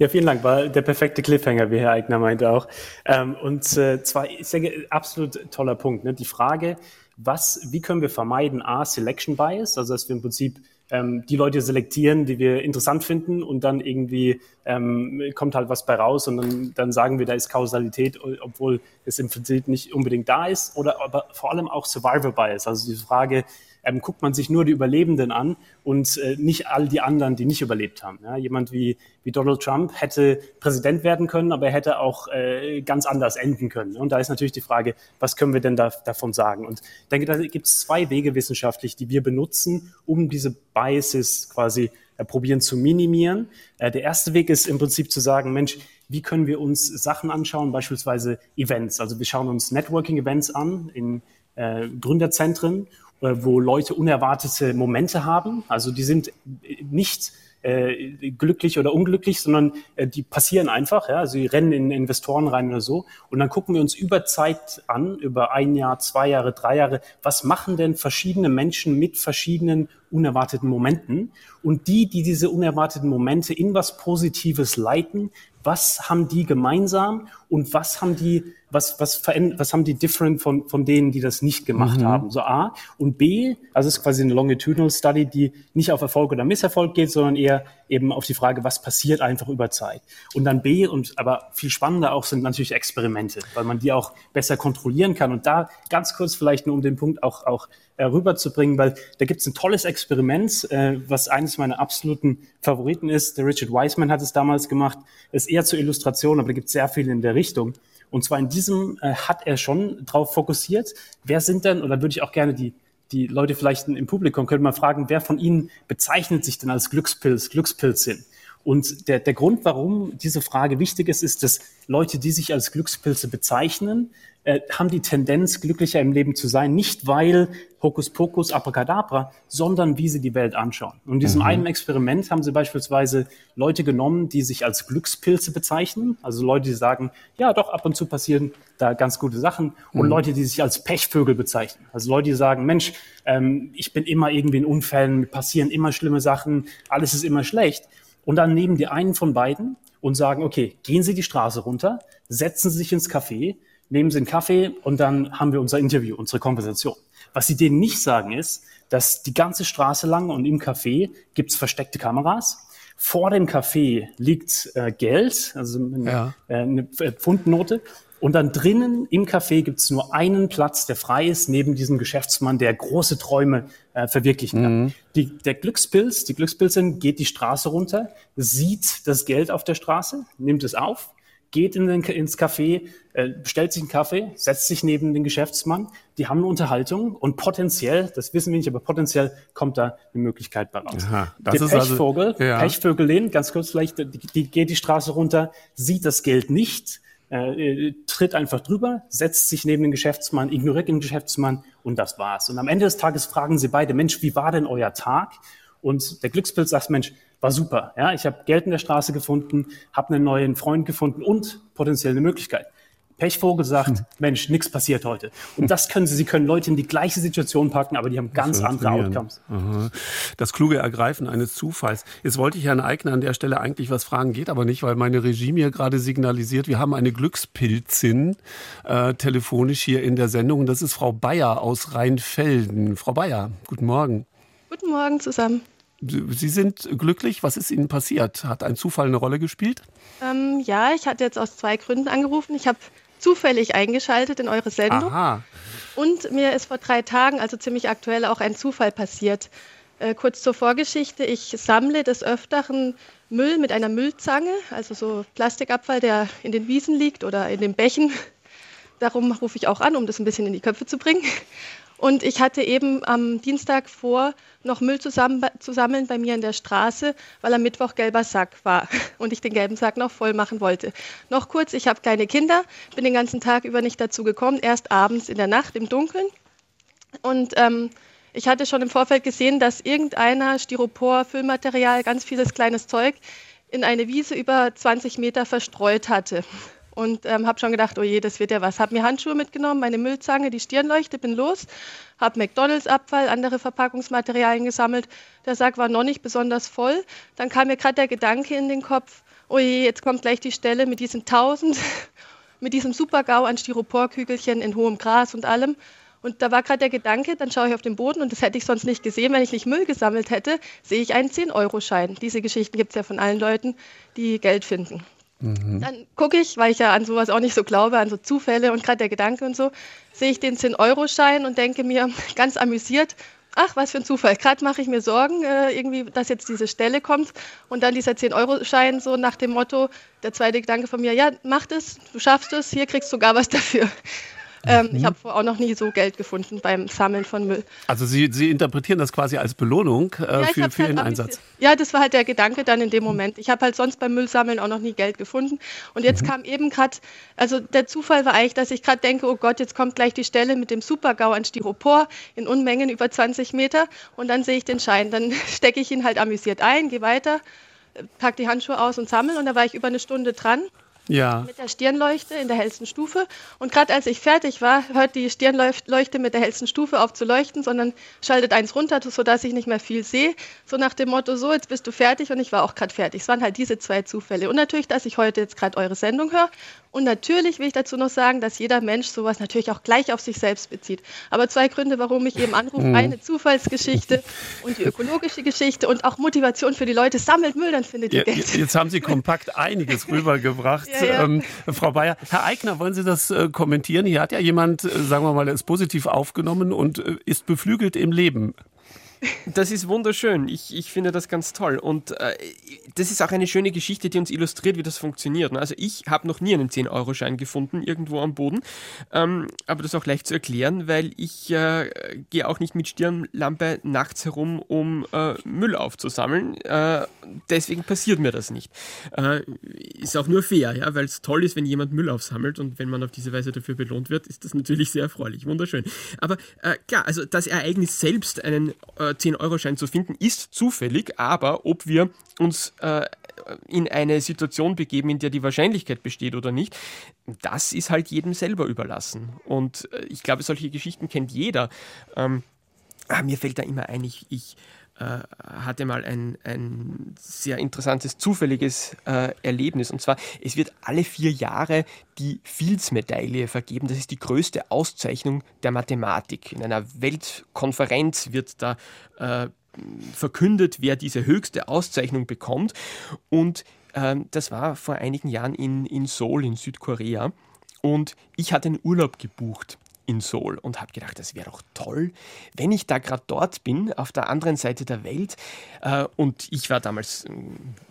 Ja, vielen Dank. War der perfekte Cliffhanger, wie Herr Eigner meinte auch. Ähm, und äh, zwar, ich denke, absolut toller Punkt. Ne? Die Frage, was, wie können wir vermeiden, A, Selection Bias, also dass wir im Prinzip ähm, die Leute selektieren, die wir interessant finden und dann irgendwie ähm, kommt halt was bei raus und dann, dann sagen wir, da ist Kausalität, obwohl es im Prinzip nicht unbedingt da ist. Oder aber vor allem auch Survivor Bias, also die Frage, ähm, guckt man sich nur die Überlebenden an und äh, nicht all die anderen, die nicht überlebt haben. Ja, jemand wie, wie Donald Trump hätte Präsident werden können, aber er hätte auch äh, ganz anders enden können. Und da ist natürlich die Frage, was können wir denn da, davon sagen? Und ich denke, da gibt es zwei Wege wissenschaftlich, die wir benutzen, um diese Biases quasi äh, probieren zu minimieren. Äh, der erste Weg ist im Prinzip zu sagen, Mensch, wie können wir uns Sachen anschauen, beispielsweise Events. Also wir schauen uns Networking-Events an in äh, Gründerzentren wo Leute unerwartete Momente haben. Also die sind nicht äh, glücklich oder unglücklich, sondern äh, die passieren einfach. Ja? Also die rennen in Investoren rein oder so. Und dann gucken wir uns über Zeit an, über ein Jahr, zwei Jahre, drei Jahre, was machen denn verschiedene Menschen mit verschiedenen unerwarteten Momenten? Und die, die diese unerwarteten Momente in was Positives leiten, was haben die gemeinsam und was haben die, was, was, was haben die different von, von denen, die das nicht gemacht haben? So A. Und B, also es ist quasi eine longitudinal Study, die nicht auf Erfolg oder Misserfolg geht, sondern eher eben auf die Frage, was passiert einfach über Zeit. Und dann B, und aber viel spannender auch sind natürlich Experimente, weil man die auch besser kontrollieren kann. Und da ganz kurz vielleicht nur um den Punkt auch, auch äh, rüberzubringen, weil da gibt es ein tolles Experiment, äh, was eines meiner absoluten Favoriten ist. Der Richard Wiseman hat es damals gemacht. Ist eher zur Illustration, aber da gibt es sehr viel in der Richtung. Und zwar in diesem äh, hat er schon drauf fokussiert. Wer sind denn, oder würde ich auch gerne die, die Leute vielleicht im Publikum, könnte man fragen, wer von Ihnen bezeichnet sich denn als Glückspilz, Glückspilzin? Und der, der Grund, warum diese Frage wichtig ist, ist, dass Leute, die sich als Glückspilze bezeichnen, äh, haben die Tendenz, glücklicher im Leben zu sein, nicht weil Hokuspokus, Abracadabra, sondern wie sie die Welt anschauen. Und in diesem mhm. einen Experiment haben sie beispielsweise Leute genommen, die sich als Glückspilze bezeichnen, also Leute, die sagen, ja, doch, ab und zu passieren da ganz gute Sachen, und mhm. Leute, die sich als Pechvögel bezeichnen, also Leute, die sagen, Mensch, ähm, ich bin immer irgendwie in Unfällen, passieren immer schlimme Sachen, alles ist immer schlecht. Und dann nehmen die einen von beiden und sagen, okay, gehen Sie die Straße runter, setzen Sie sich ins Café, nehmen Sie einen Kaffee und dann haben wir unser Interview, unsere Konversation. Was sie denen nicht sagen ist, dass die ganze Straße lang und im Café gibt's versteckte Kameras. Vor dem Café liegt äh, Geld, also eine, ja. äh, eine Pfundnote. Und dann drinnen im Café gibt's nur einen Platz, der frei ist, neben diesem Geschäftsmann, der große Träume äh, verwirklichen kann. Mhm. Die, der Glückspilz, die Glückspilzin geht die Straße runter, sieht das Geld auf der Straße, nimmt es auf, geht in den, ins Café, äh, bestellt sich einen Kaffee, setzt sich neben den Geschäftsmann. Die haben eine Unterhaltung und potenziell, das wissen wir nicht, aber potenziell kommt da eine Möglichkeit bei raus. Aha, das Der ist also- Pechvogel, also, ja. Pechvögelin, ganz kurz vielleicht, die, die geht die Straße runter, sieht das Geld nicht, äh, tritt einfach drüber, setzt sich neben den Geschäftsmann, ignoriert den Geschäftsmann und das war's. Und am Ende des Tages fragen sie beide, Mensch, wie war denn euer Tag? Und der Glückspilz sagt, Mensch, war super. Ja, ich habe Geld in der Straße gefunden, habe einen neuen Freund gefunden und potenziell eine Möglichkeit. Pechvogel sagt, hm. Mensch, nichts passiert heute. Und das können sie, sie können Leute in die gleiche Situation packen, aber die haben ganz andere Outcomes. Aha. Das kluge Ergreifen eines Zufalls. Jetzt wollte ich Herrn Eigner an der Stelle eigentlich was fragen, geht aber nicht, weil meine Regie mir gerade signalisiert, wir haben eine Glückspilzin äh, telefonisch hier in der Sendung. Das ist Frau Bayer aus Rheinfelden. Frau Bayer, guten Morgen. Guten Morgen zusammen. Sie sind glücklich. Was ist Ihnen passiert? Hat ein Zufall eine Rolle gespielt? Ähm, ja, ich hatte jetzt aus zwei Gründen angerufen. Ich habe zufällig eingeschaltet in eure Sendung. Aha. Und mir ist vor drei Tagen, also ziemlich aktuell, auch ein Zufall passiert. Äh, kurz zur Vorgeschichte. Ich sammle des Öfteren Müll mit einer Müllzange, also so Plastikabfall, der in den Wiesen liegt oder in den Bächen. Darum rufe ich auch an, um das ein bisschen in die Köpfe zu bringen. Und ich hatte eben am Dienstag vor, noch Müll zu sammeln bei mir in der Straße, weil am Mittwoch gelber Sack war und ich den gelben Sack noch voll machen wollte. Noch kurz, ich habe kleine Kinder, bin den ganzen Tag über nicht dazu gekommen, erst abends in der Nacht im Dunkeln. Und ähm, ich hatte schon im Vorfeld gesehen, dass irgendeiner Styropor, Füllmaterial, ganz vieles kleines Zeug in eine Wiese über 20 Meter verstreut hatte und ähm, habe schon gedacht, oh je, das wird ja was. Habe mir Handschuhe mitgenommen, meine Müllzange, die Stirnleuchte, bin los, habe McDonalds-Abfall, andere Verpackungsmaterialien gesammelt. Der Sack war noch nicht besonders voll. Dann kam mir gerade der Gedanke in den Kopf, oh je, jetzt kommt gleich die Stelle mit diesen tausend, mit diesem Supergau an Styroporkügelchen in hohem Gras und allem. Und da war gerade der Gedanke, dann schaue ich auf den Boden und das hätte ich sonst nicht gesehen, wenn ich nicht Müll gesammelt hätte, sehe ich einen 10-Euro-Schein. Diese Geschichten gibt es ja von allen Leuten, die Geld finden. Mhm. Dann gucke ich, weil ich ja an sowas auch nicht so glaube, an so Zufälle und gerade der Gedanke und so, sehe ich den 10-Euro-Schein und denke mir ganz amüsiert, ach, was für ein Zufall. Gerade mache ich mir Sorgen, äh, irgendwie, dass jetzt diese Stelle kommt und dann dieser 10-Euro-Schein so nach dem Motto, der zweite Gedanke von mir, ja, mach das, du schaffst es, hier kriegst du sogar was dafür. Ähm, mhm. Ich habe auch noch nie so Geld gefunden beim Sammeln von Müll. Also Sie, Sie interpretieren das quasi als Belohnung äh, ja, für, für halt Ihren Einsatz? Ja, das war halt der Gedanke dann in dem Moment. Ich habe halt sonst beim Müllsammeln auch noch nie Geld gefunden. Und jetzt mhm. kam eben gerade, also der Zufall war eigentlich, dass ich gerade denke, oh Gott, jetzt kommt gleich die Stelle mit dem Supergau an Styropor in Unmengen über 20 Meter. Und dann sehe ich den Schein. Dann stecke ich ihn halt amüsiert ein, gehe weiter, packe die Handschuhe aus und sammle. Und da war ich über eine Stunde dran ja. mit der Stirnleuchte in der hellsten Stufe. Und gerade als ich fertig war, hört die Stirnleuchte mit der hellsten Stufe auf zu leuchten, sondern schaltet eins runter, sodass ich nicht mehr viel sehe. So nach dem Motto, so, jetzt bist du fertig und ich war auch gerade fertig. Es waren halt diese zwei Zufälle. Und natürlich, dass ich heute jetzt gerade eure Sendung höre. Und natürlich will ich dazu noch sagen, dass jeder Mensch sowas natürlich auch gleich auf sich selbst bezieht. Aber zwei Gründe, warum ich eben anrufe, mhm. eine Zufallsgeschichte und die ökologische Geschichte und auch Motivation für die Leute. Sammelt Müll, dann findet ihr ja, Geld. Jetzt haben Sie kompakt einiges rübergebracht. Ja, ja. Ähm, Frau Bayer, Herr Eigner, wollen Sie das äh, kommentieren? Hier hat ja jemand, äh, sagen wir mal, ist positiv aufgenommen und äh, ist beflügelt im Leben. Das ist wunderschön. Ich, ich finde das ganz toll. Und äh, das ist auch eine schöne Geschichte, die uns illustriert, wie das funktioniert. Also ich habe noch nie einen 10-Euro-Schein gefunden, irgendwo am Boden. Ähm, aber das ist auch leicht zu erklären, weil ich äh, gehe auch nicht mit Stirnlampe nachts herum, um äh, Müll aufzusammeln. Äh, deswegen passiert mir das nicht. Äh, ist auch nur fair, ja, weil es toll ist, wenn jemand Müll aufsammelt und wenn man auf diese Weise dafür belohnt wird, ist das natürlich sehr erfreulich. Wunderschön. Aber äh, klar, also das Ereignis selbst, einen 10-Euro-Schein zu finden, ist zufällig, aber ob wir uns äh, in eine Situation begeben, in der die Wahrscheinlichkeit besteht oder nicht, das ist halt jedem selber überlassen. Und äh, ich glaube, solche Geschichten kennt jeder. Ähm, ah, mir fällt da immer ein, ich, ich hatte mal ein, ein sehr interessantes, zufälliges äh, Erlebnis. Und zwar, es wird alle vier Jahre die Fields-Medaille vergeben. Das ist die größte Auszeichnung der Mathematik. In einer Weltkonferenz wird da äh, verkündet, wer diese höchste Auszeichnung bekommt. Und ähm, das war vor einigen Jahren in, in Seoul in Südkorea. Und ich hatte einen Urlaub gebucht in Seoul und habe gedacht, das wäre doch toll, wenn ich da gerade dort bin, auf der anderen Seite der Welt. Äh, und ich war damals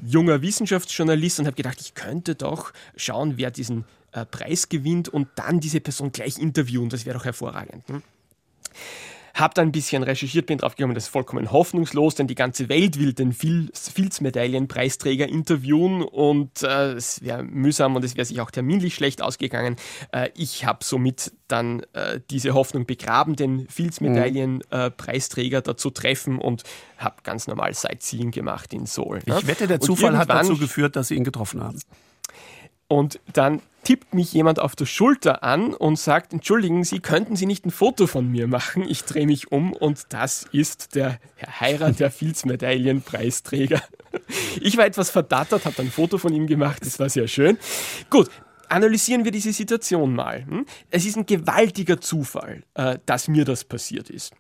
junger Wissenschaftsjournalist und habe gedacht, ich könnte doch schauen, wer diesen äh, Preis gewinnt und dann diese Person gleich interviewen. Das wäre doch hervorragend. Hm? Hab dann ein bisschen recherchiert, bin drauf gekommen, das ist vollkommen hoffnungslos, denn die ganze Welt will den Fields-Medaillen-Preisträger interviewen und äh, es wäre mühsam und es wäre sich auch terminlich schlecht ausgegangen. Äh, ich habe somit dann äh, diese Hoffnung begraben, den Fields-Medaillen-Preisträger mhm. zu treffen und habe ganz normal Sightseeing gemacht in Seoul. Ich ne? wette, der Zufall hat dazu geführt, dass Sie ihn getroffen haben. Und dann tippt mich jemand auf der Schulter an und sagt, entschuldigen Sie, könnten Sie nicht ein Foto von mir machen? Ich drehe mich um und das ist der Herr Heirat, der Fields-Medaillen-Preisträger. Ich war etwas verdattert, habe ein Foto von ihm gemacht, das war sehr schön. Gut, analysieren wir diese Situation mal. Hm? Es ist ein gewaltiger Zufall, äh, dass mir das passiert ist.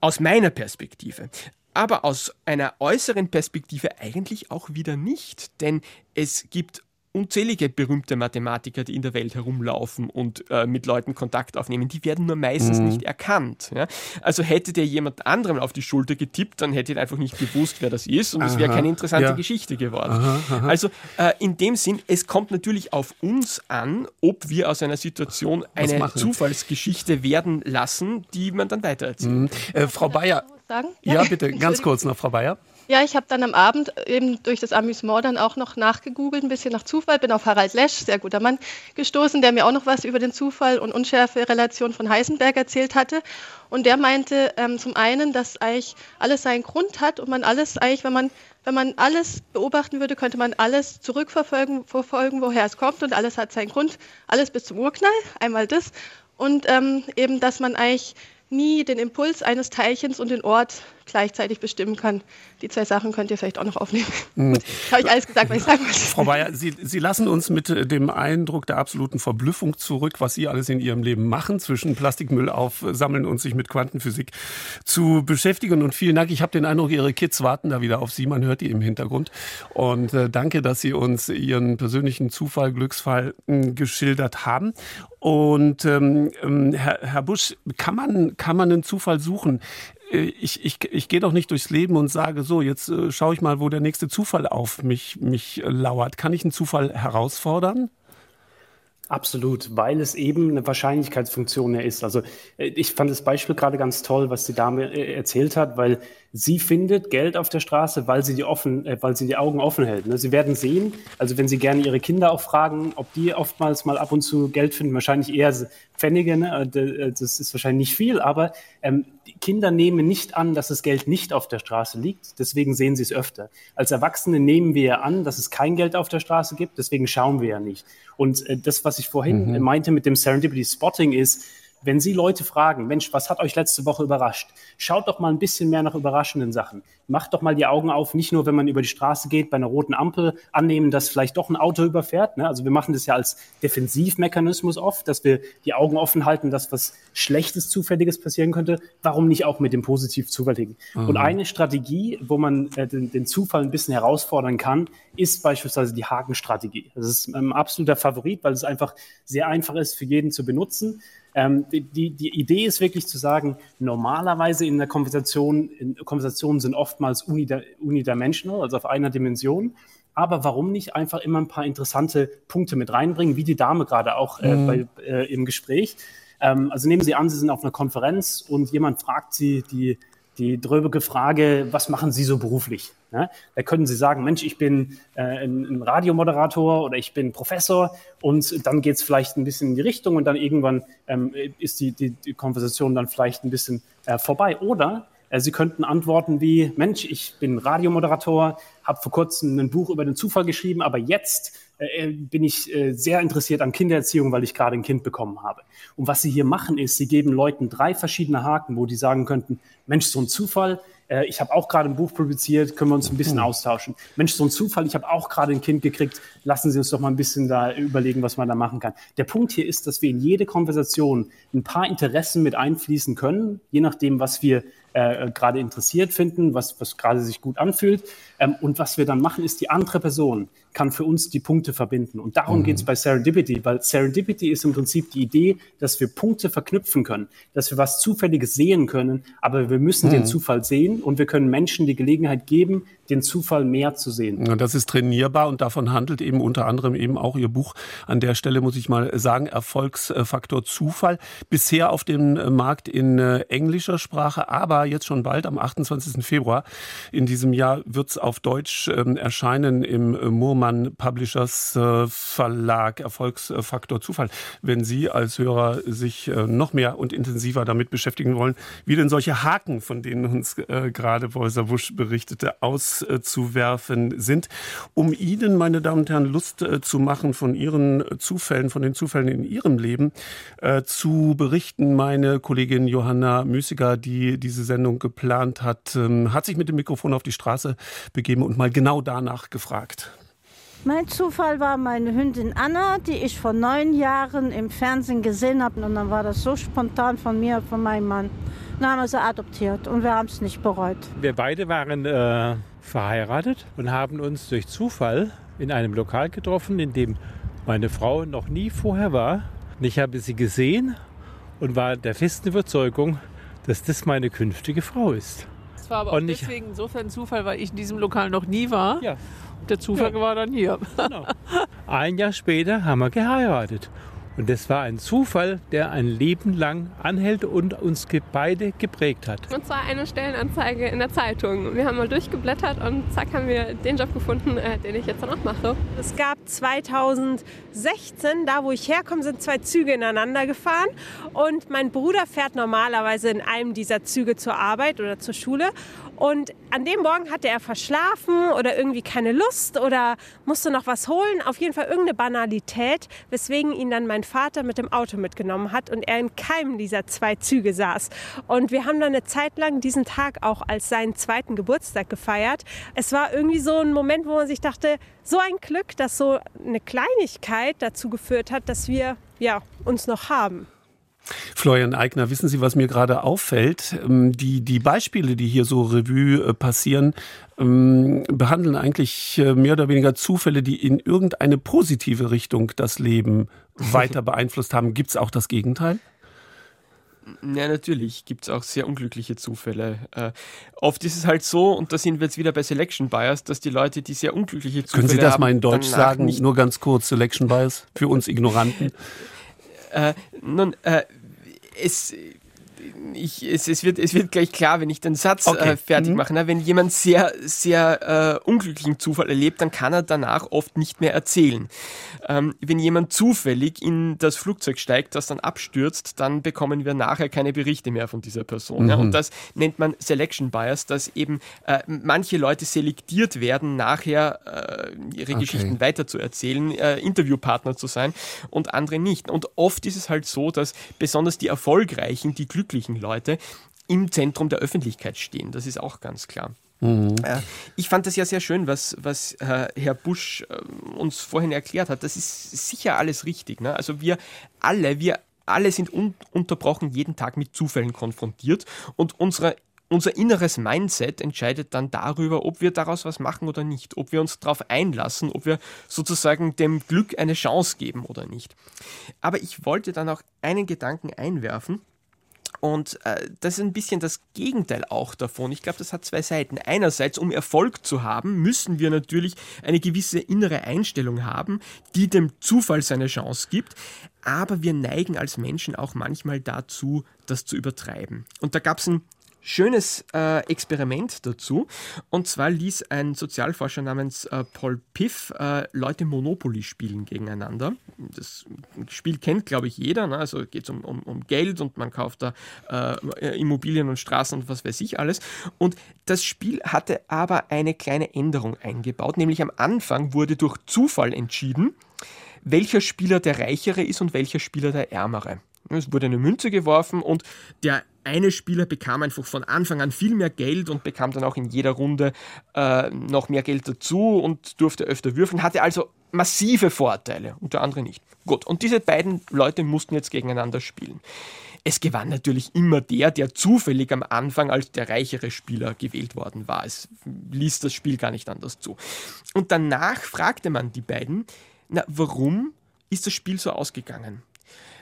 Aus meiner Perspektive. Aber aus einer äußeren Perspektive eigentlich auch wieder nicht, denn es gibt unzählige berühmte Mathematiker, die in der Welt herumlaufen und äh, mit Leuten Kontakt aufnehmen, die werden nur meistens mhm. nicht erkannt. Ja? Also hätte der jemand anderem auf die Schulter getippt, dann hätte er einfach nicht gewusst, wer das ist und es wäre keine interessante ja. Geschichte geworden. Aha, aha. Also äh, in dem Sinn, es kommt natürlich auf uns an, ob wir aus einer Situation eine Zufallsgeschichte werden lassen, die man dann weitererzählt. Mhm. Äh, Frau Bayer. Ja, ja bitte, ganz kurz noch, Frau Bayer. Ja, ich habe dann am Abend eben durch das Amüsement dann auch noch nachgegoogelt, ein bisschen nach Zufall, bin auf Harald Lesch, sehr guter Mann, gestoßen, der mir auch noch was über den Zufall und Unschärfe-Relation von Heisenberg erzählt hatte. Und der meinte ähm, zum einen, dass eigentlich alles seinen Grund hat und man alles eigentlich, wenn man, wenn man alles beobachten würde, könnte man alles zurückverfolgen, verfolgen, woher es kommt und alles hat seinen Grund, alles bis zum Urknall, einmal das. Und ähm, eben, dass man eigentlich nie den Impuls eines Teilchens und den Ort gleichzeitig bestimmen kann. Die zwei Sachen könnt ihr vielleicht auch noch aufnehmen. Mhm. Habe ich alles gesagt, was ich sagen wollte. Frau Bayer, Sie, Sie lassen uns mit dem Eindruck der absoluten Verblüffung zurück, was Sie alles in Ihrem Leben machen, zwischen Plastikmüll aufsammeln und sich mit Quantenphysik zu beschäftigen. Und vielen Dank. Ich habe den Eindruck, Ihre Kids warten da wieder auf Sie. Man hört die im Hintergrund. Und äh, danke, dass Sie uns Ihren persönlichen Zufall, Glücksfall äh, geschildert haben. Und ähm, ähm Herr, Herr Busch, kann man, kann man einen Zufall suchen? Äh, ich, ich, ich gehe doch nicht durchs Leben und sage, so, jetzt äh, schaue ich mal, wo der nächste Zufall auf mich, mich lauert. Kann ich einen Zufall herausfordern? Absolut, weil es eben eine Wahrscheinlichkeitsfunktion mehr ist. Also äh, ich fand das Beispiel gerade ganz toll, was die Dame äh, erzählt hat, weil sie findet Geld auf der Straße, weil sie die offen, äh, weil sie die Augen offen hält. Ne? Sie werden sehen, also wenn Sie gerne Ihre Kinder auch fragen, ob die oftmals mal ab und zu Geld finden, wahrscheinlich eher Pfennige, ne? das ist wahrscheinlich nicht viel, aber ähm, Kinder nehmen nicht an, dass das Geld nicht auf der Straße liegt, deswegen sehen sie es öfter. Als Erwachsene nehmen wir ja an, dass es kein Geld auf der Straße gibt, deswegen schauen wir ja nicht. Und äh, das, was ich vorhin mhm. meinte mit dem Serendipity Spotting ist, wenn Sie Leute fragen, Mensch, was hat euch letzte Woche überrascht? Schaut doch mal ein bisschen mehr nach überraschenden Sachen. Macht doch mal die Augen auf, nicht nur, wenn man über die Straße geht, bei einer roten Ampel annehmen, dass vielleicht doch ein Auto überfährt. Ne? Also wir machen das ja als Defensivmechanismus oft, dass wir die Augen offen halten, dass was Schlechtes, Zufälliges passieren könnte. Warum nicht auch mit dem positiv Zufälligen? Mhm. Und eine Strategie, wo man äh, den, den, Zufall ein bisschen herausfordern kann, ist beispielsweise die Hakenstrategie. Das ist ein absoluter Favorit, weil es einfach sehr einfach ist für jeden zu benutzen. Ähm, die, die, Idee ist wirklich zu sagen, normalerweise in der Konversation, in Konversationen sind oftmals unidimensional, also auf einer Dimension. Aber warum nicht einfach immer ein paar interessante Punkte mit reinbringen, wie die Dame gerade auch äh, mhm. bei, äh, im Gespräch. Ähm, also nehmen Sie an, Sie sind auf einer Konferenz und jemand fragt Sie die, die dröbige Frage, was machen Sie so beruflich? Ja, da können Sie sagen, Mensch, ich bin äh, ein, ein, Radiomoderator oder ich bin Professor und dann geht es vielleicht ein bisschen in die Richtung und dann irgendwann ähm, ist die, die, die, Konversation dann vielleicht ein bisschen äh, vorbei. Oder Sie könnten antworten wie, Mensch, ich bin Radiomoderator, habe vor kurzem ein Buch über den Zufall geschrieben, aber jetzt äh, bin ich äh, sehr interessiert an Kindererziehung, weil ich gerade ein Kind bekommen habe. Und was Sie hier machen, ist, Sie geben Leuten drei verschiedene Haken, wo die sagen könnten, Mensch, so ein Zufall, äh, ich habe auch gerade ein Buch publiziert, können wir uns ein bisschen mhm. austauschen. Mensch, so ein Zufall, ich habe auch gerade ein Kind gekriegt, lassen Sie uns doch mal ein bisschen da überlegen, was man da machen kann. Der Punkt hier ist, dass wir in jede Konversation ein paar Interessen mit einfließen können, je nachdem, was wir äh, gerade interessiert finden, was, was gerade sich gut anfühlt. Ähm, und was wir dann machen, ist, die andere Person kann für uns die Punkte verbinden. Und darum mhm. geht es bei Serendipity, weil Serendipity ist im Prinzip die Idee, dass wir Punkte verknüpfen können, dass wir was Zufälliges sehen können, aber wir müssen mhm. den Zufall sehen und wir können Menschen die Gelegenheit geben, den Zufall mehr zu sehen. Und das ist trainierbar und davon handelt eben unter anderem eben auch Ihr Buch. An der Stelle muss ich mal sagen, Erfolgsfaktor Zufall. Bisher auf dem Markt in äh, englischer Sprache, aber jetzt schon bald am 28. Februar in diesem Jahr wird es auf Deutsch ähm, erscheinen im äh, Murmann Publishers äh, Verlag Erfolgsfaktor Zufall. Wenn Sie als Hörer sich noch mehr und intensiver damit beschäftigen wollen, wie denn solche Haken, von denen uns gerade Wolser Wusch berichtete, aus zu werfen sind, um Ihnen, meine Damen und Herren, Lust äh, zu machen von Ihren Zufällen, von den Zufällen in Ihrem Leben äh, zu berichten. Meine Kollegin Johanna Müßiger, die diese Sendung geplant hat, ähm, hat sich mit dem Mikrofon auf die Straße begeben und mal genau danach gefragt. Mein Zufall war meine Hündin Anna, die ich vor neun Jahren im Fernsehen gesehen habe. Und dann war das so spontan von mir, von meinem Mann. Dann haben wir sie adoptiert und wir haben es nicht bereut. Wir beide waren äh, verheiratet und haben uns durch Zufall in einem Lokal getroffen, in dem meine Frau noch nie vorher war. Und ich habe sie gesehen und war der festen Überzeugung, dass das meine künftige Frau ist. Das war aber auch deswegen insofern Zufall, weil ich in diesem Lokal noch nie war. Ja. Der Zufall ja. war dann hier. Genau. Ein Jahr später haben wir geheiratet. Und das war ein Zufall, der ein Leben lang anhält und uns beide geprägt hat. Und zwar eine Stellenanzeige in der Zeitung. Wir haben mal durchgeblättert und zack haben wir den Job gefunden, äh, den ich jetzt dann auch mache. Es gab 2016, da wo ich herkomme, sind zwei Züge ineinander gefahren und mein Bruder fährt normalerweise in einem dieser Züge zur Arbeit oder zur Schule und an dem Morgen hatte er verschlafen oder irgendwie keine Lust oder musste noch was holen. Auf jeden Fall irgendeine Banalität, weswegen ihn dann mein Vater mit dem Auto mitgenommen hat und er in keinem dieser zwei Züge saß. Und wir haben dann eine Zeit lang diesen Tag auch als seinen zweiten Geburtstag gefeiert. Es war irgendwie so ein Moment, wo man sich dachte, so ein Glück, dass so eine Kleinigkeit dazu geführt hat, dass wir ja, uns noch haben. Florian Eigner, wissen Sie, was mir gerade auffällt? Ähm, die, die Beispiele, die hier so Revue äh, passieren, ähm, behandeln eigentlich äh, mehr oder weniger Zufälle, die in irgendeine positive Richtung das Leben weiter beeinflusst haben. Gibt es auch das Gegenteil? Ja, natürlich gibt es auch sehr unglückliche Zufälle. Äh, oft ist es halt so, und da sind wir jetzt wieder bei Selection Bias, dass die Leute, die sehr unglückliche Zufälle haben... Können Sie das mal in Deutsch sagen? Nur ganz kurz, Selection Bias für uns Ignoranten. Äh, nun, äh, es, ich, es, es, wird, es wird gleich klar, wenn ich den Satz äh, okay. äh, fertig mhm. mache. Ne? Wenn jemand sehr, sehr äh, unglücklichen Zufall erlebt, dann kann er danach oft nicht mehr erzählen. Ähm, wenn jemand zufällig in das Flugzeug steigt, das dann abstürzt, dann bekommen wir nachher keine Berichte mehr von dieser Person. Mhm. Ja? Und das nennt man Selection Bias, dass eben äh, manche Leute selektiert werden, nachher äh, ihre okay. Geschichten weiterzuerzählen, äh, Interviewpartner zu sein und andere nicht. Und oft ist es halt so, dass besonders die Erfolgreichen, die glücklichen Leute im Zentrum der Öffentlichkeit stehen. Das ist auch ganz klar. Mhm. Ich fand das ja sehr schön, was, was äh, Herr Busch äh, uns vorhin erklärt hat. Das ist sicher alles richtig. Ne? Also wir alle, wir alle sind ununterbrochen jeden Tag mit Zufällen konfrontiert und unsere unser inneres Mindset entscheidet dann darüber, ob wir daraus was machen oder nicht, ob wir uns darauf einlassen, ob wir sozusagen dem Glück eine Chance geben oder nicht. Aber ich wollte dann auch einen Gedanken einwerfen, und äh, das ist ein bisschen das Gegenteil auch davon. Ich glaube, das hat zwei Seiten. Einerseits, um Erfolg zu haben, müssen wir natürlich eine gewisse innere Einstellung haben, die dem Zufall seine Chance gibt. Aber wir neigen als Menschen auch manchmal dazu, das zu übertreiben. Und da gab es ein schönes äh, Experiment dazu. Und zwar ließ ein Sozialforscher namens äh, Paul Piff äh, Leute Monopoly spielen gegeneinander. Das Spiel kennt, glaube ich, jeder. Ne? Also geht es um, um, um, Geld und man kauft da äh, Immobilien und Straßen und was weiß ich alles. Und das Spiel hatte aber eine kleine Änderung eingebaut, nämlich am Anfang wurde durch Zufall entschieden, welcher Spieler der Reichere ist und welcher Spieler der Ärmere. Es wurde eine Münze geworfen und der eine Spieler bekam einfach von Anfang an viel mehr Geld und bekam dann auch in jeder Runde äh, noch mehr Geld dazu und durfte öfter würfeln, hatte also massive Vorteile und der andere nicht. Gut, und diese beiden Leute mussten jetzt gegeneinander spielen. Es gewann natürlich immer der, der zufällig am Anfang als der reichere Spieler gewählt worden war. Es ließ das Spiel gar nicht anders zu. Und danach fragte man die beiden, na, warum ist das Spiel so ausgegangen?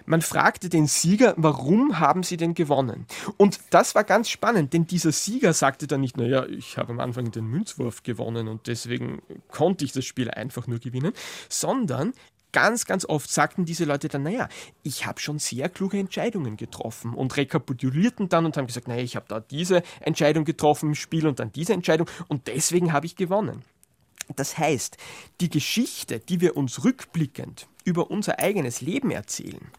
Man fragte den Sieger, warum haben sie denn gewonnen? Und das war ganz spannend, denn dieser Sieger sagte dann nicht, naja, ich habe am Anfang den Münzwurf gewonnen und deswegen konnte ich das Spiel einfach nur gewinnen, sondern ganz, ganz oft sagten diese Leute dann, naja, ich habe schon sehr kluge Entscheidungen getroffen und rekapitulierten dann und haben gesagt, naja, ich habe da diese Entscheidung getroffen im Spiel und dann diese Entscheidung und deswegen habe ich gewonnen. Das heißt, die Geschichte, die wir uns rückblickend über unser eigenes Leben erzählen,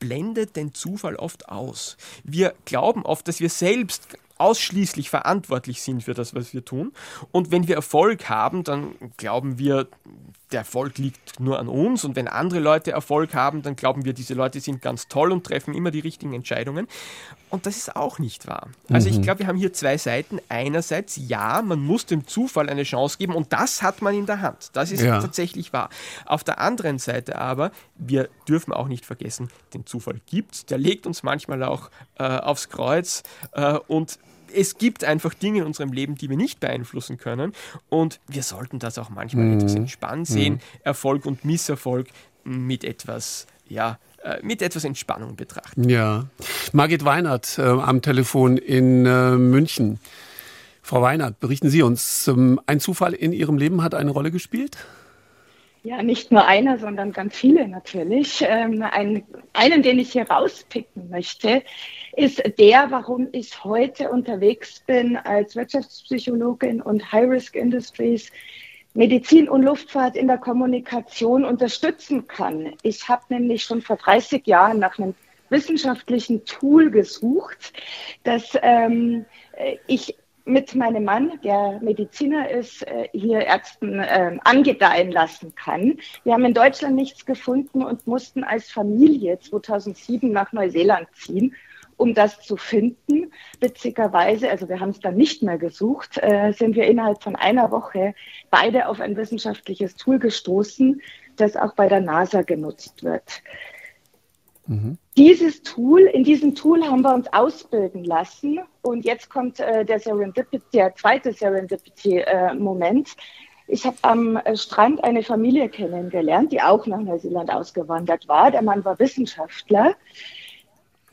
blendet den Zufall oft aus. Wir glauben oft, dass wir selbst ausschließlich verantwortlich sind für das, was wir tun. Und wenn wir Erfolg haben, dann glauben wir, der Erfolg liegt nur an uns. Und wenn andere Leute Erfolg haben, dann glauben wir, diese Leute sind ganz toll und treffen immer die richtigen Entscheidungen. Und das ist auch nicht wahr. Also ich mhm. glaube, wir haben hier zwei Seiten. Einerseits, ja, man muss dem Zufall eine Chance geben und das hat man in der Hand. Das ist ja. tatsächlich wahr. Auf der anderen Seite aber, wir dürfen auch nicht vergessen, den Zufall gibt Der legt uns manchmal auch äh, aufs Kreuz äh, und es gibt einfach Dinge in unserem Leben, die wir nicht beeinflussen können. Und wir sollten das auch manchmal mhm. etwas entspannt sehen. Mhm. Erfolg und Misserfolg mit etwas, ja, äh, mit etwas Entspannung betrachten. Ja. Margit Weinert äh, am Telefon in äh, München. Frau Weinert, berichten Sie uns, ähm, ein Zufall in Ihrem Leben hat eine Rolle gespielt? Ja, nicht nur einer, sondern ganz viele natürlich. Ähm, ein, einen, den ich hier rauspicken möchte, ist der, warum ich heute unterwegs bin als Wirtschaftspsychologin und High-Risk Industries Medizin und Luftfahrt in der Kommunikation unterstützen kann. Ich habe nämlich schon vor 30 Jahren nach einem wissenschaftlichen Tool gesucht, das ähm, ich mit meinem Mann, der Mediziner ist, äh, hier Ärzten äh, angedeihen lassen kann. Wir haben in Deutschland nichts gefunden und mussten als Familie 2007 nach Neuseeland ziehen, um das zu finden. Witzigerweise, also wir haben es dann nicht mehr gesucht, äh, sind wir innerhalb von einer Woche beide auf ein wissenschaftliches Tool gestoßen, das auch bei der NASA genutzt wird. Mhm. Dieses Tool, in diesem Tool haben wir uns ausbilden lassen und jetzt kommt äh, der Serendipity, der zweite Serendipity-Moment. Äh, ich habe am Strand eine Familie kennengelernt, die auch nach Neuseeland ausgewandert war. Der Mann war Wissenschaftler.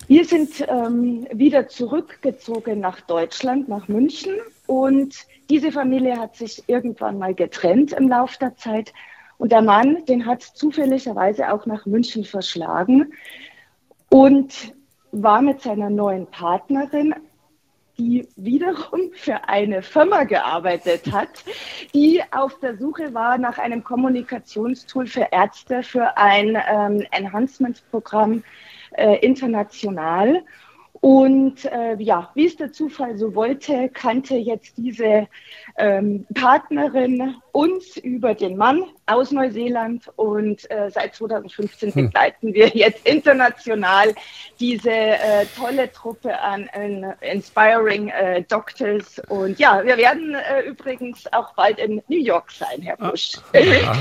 Wir sind ähm, wieder zurückgezogen nach Deutschland, nach München. Und diese Familie hat sich irgendwann mal getrennt im Laufe der Zeit. Und der Mann, den hat zufälligerweise auch nach München verschlagen und war mit seiner neuen Partnerin die wiederum für eine Firma gearbeitet hat, die auf der Suche war nach einem Kommunikationstool für Ärzte für ein ähm, Enhancement-Programm äh, international. Und äh, ja, wie es der Zufall so wollte, kannte jetzt diese ähm, Partnerin uns über den Mann aus Neuseeland und äh, seit 2015 hm. begleiten wir jetzt international diese äh, tolle Truppe an Inspiring äh, Doctors. Und ja, wir werden äh, übrigens auch bald in New York sein, Herr ah. Busch. Ah,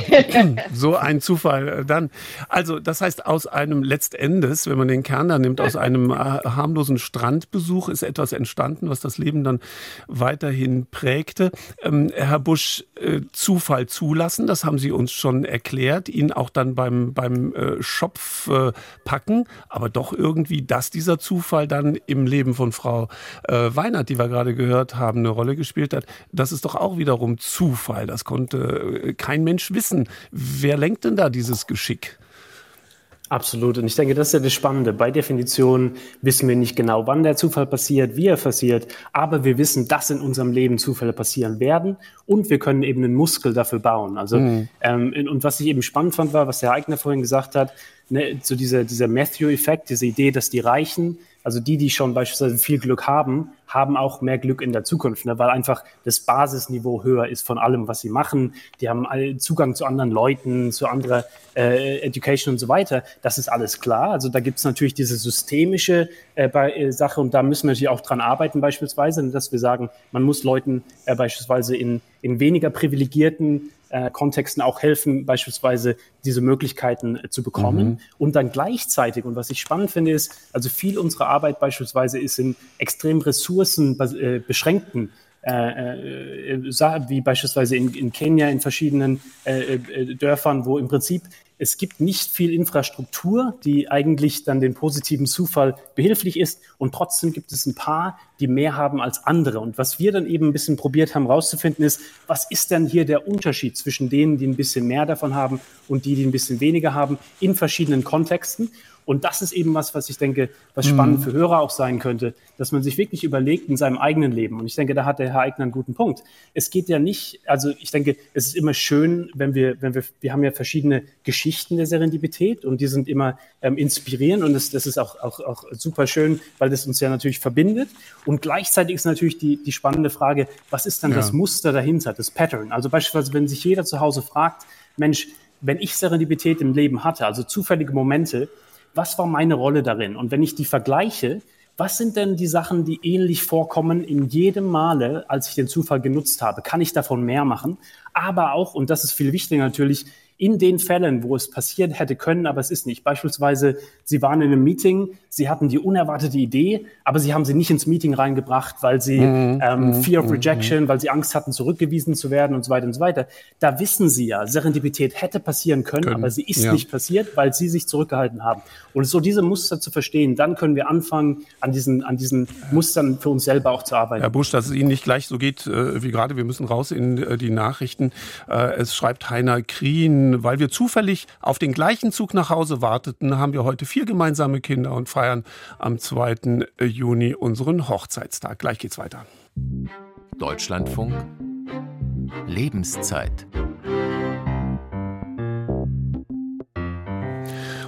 so ein Zufall äh, dann. Also, das heißt, aus einem letztendes, wenn man den Kern da nimmt, aus einem harmlosen kostenlosen Strandbesuch ist etwas entstanden, was das Leben dann weiterhin prägte. Ähm, Herr Busch, äh, Zufall zulassen, das haben Sie uns schon erklärt, ihn auch dann beim, beim äh, Schopf äh, packen, aber doch irgendwie, dass dieser Zufall dann im Leben von Frau äh, Weinert, die wir gerade gehört haben, eine Rolle gespielt hat, das ist doch auch wiederum Zufall. Das konnte äh, kein Mensch wissen. Wer lenkt denn da dieses Geschick? Absolut. Und ich denke, das ist ja das Spannende. Bei Definition wissen wir nicht genau, wann der Zufall passiert, wie er passiert, aber wir wissen, dass in unserem Leben Zufälle passieren werden und wir können eben einen Muskel dafür bauen. Also, mhm. ähm, und was ich eben spannend fand, war, was der Eigner vorhin gesagt hat, ne, so dieser, dieser Matthew-Effekt, diese Idee, dass die Reichen also die, die schon beispielsweise viel Glück haben, haben auch mehr Glück in der Zukunft, ne? weil einfach das Basisniveau höher ist von allem, was sie machen. Die haben Zugang zu anderen Leuten, zu anderer äh, Education und so weiter. Das ist alles klar. Also da gibt es natürlich diese systemische äh, äh, Sache und da müssen wir natürlich auch dran arbeiten beispielsweise, dass wir sagen, man muss Leuten äh, beispielsweise in, in weniger privilegierten äh, Kontexten auch helfen, beispielsweise diese Möglichkeiten äh, zu bekommen. Mhm. Und dann gleichzeitig, und was ich spannend finde, ist, also viel unserer Arbeit beispielsweise ist in extrem ressourcenbeschränkten äh, äh, äh wie beispielsweise in, in Kenia in verschiedenen äh, äh, Dörfern, wo im Prinzip es gibt nicht viel Infrastruktur, die eigentlich dann den positiven Zufall behilflich ist. Und trotzdem gibt es ein paar, die mehr haben als andere. Und was wir dann eben ein bisschen probiert haben herauszufinden, ist, was ist denn hier der Unterschied zwischen denen, die ein bisschen mehr davon haben und die, die ein bisschen weniger haben, in verschiedenen Kontexten. Und das ist eben was, was ich denke, was spannend mhm. für Hörer auch sein könnte, dass man sich wirklich überlegt in seinem eigenen Leben. Und ich denke, da hat der Herr Eigner einen guten Punkt. Es geht ja nicht, also ich denke, es ist immer schön, wenn wir, wenn wir, wir haben ja verschiedene Geschichten der Serendipität und die sind immer ähm, inspirierend und das, das ist auch, auch, auch super schön, weil das uns ja natürlich verbindet. Und gleichzeitig ist natürlich die, die spannende Frage, was ist dann ja. das Muster dahinter, das Pattern? Also beispielsweise, wenn sich jeder zu Hause fragt, Mensch, wenn ich Serendipität im Leben hatte, also zufällige Momente, was war meine Rolle darin? Und wenn ich die vergleiche, was sind denn die Sachen, die ähnlich vorkommen in jedem Male, als ich den Zufall genutzt habe? Kann ich davon mehr machen? Aber auch, und das ist viel wichtiger natürlich, in den Fällen, wo es passieren hätte können, aber es ist nicht. Beispielsweise, Sie waren in einem Meeting, Sie hatten die unerwartete Idee, aber Sie haben sie nicht ins Meeting reingebracht, weil Sie mhm. ähm, mhm. Fear of mhm. Rejection, mhm. weil Sie Angst hatten, zurückgewiesen zu werden und so weiter und so weiter. Da wissen Sie ja, Serendipität hätte passieren können, können. aber sie ist ja. nicht passiert, weil Sie sich zurückgehalten haben. Und so diese Muster zu verstehen, dann können wir anfangen, an diesen, an diesen Mustern für uns selber auch zu arbeiten. Herr Busch, dass es Ihnen nicht gleich so geht äh, wie gerade, wir müssen raus in äh, die Nachrichten. Äh, es schreibt Heiner Krien, weil wir zufällig auf den gleichen Zug nach Hause warteten, haben wir heute vier gemeinsame Kinder und feiern am 2. Juni unseren Hochzeitstag. Gleich geht's weiter. Deutschlandfunk Lebenszeit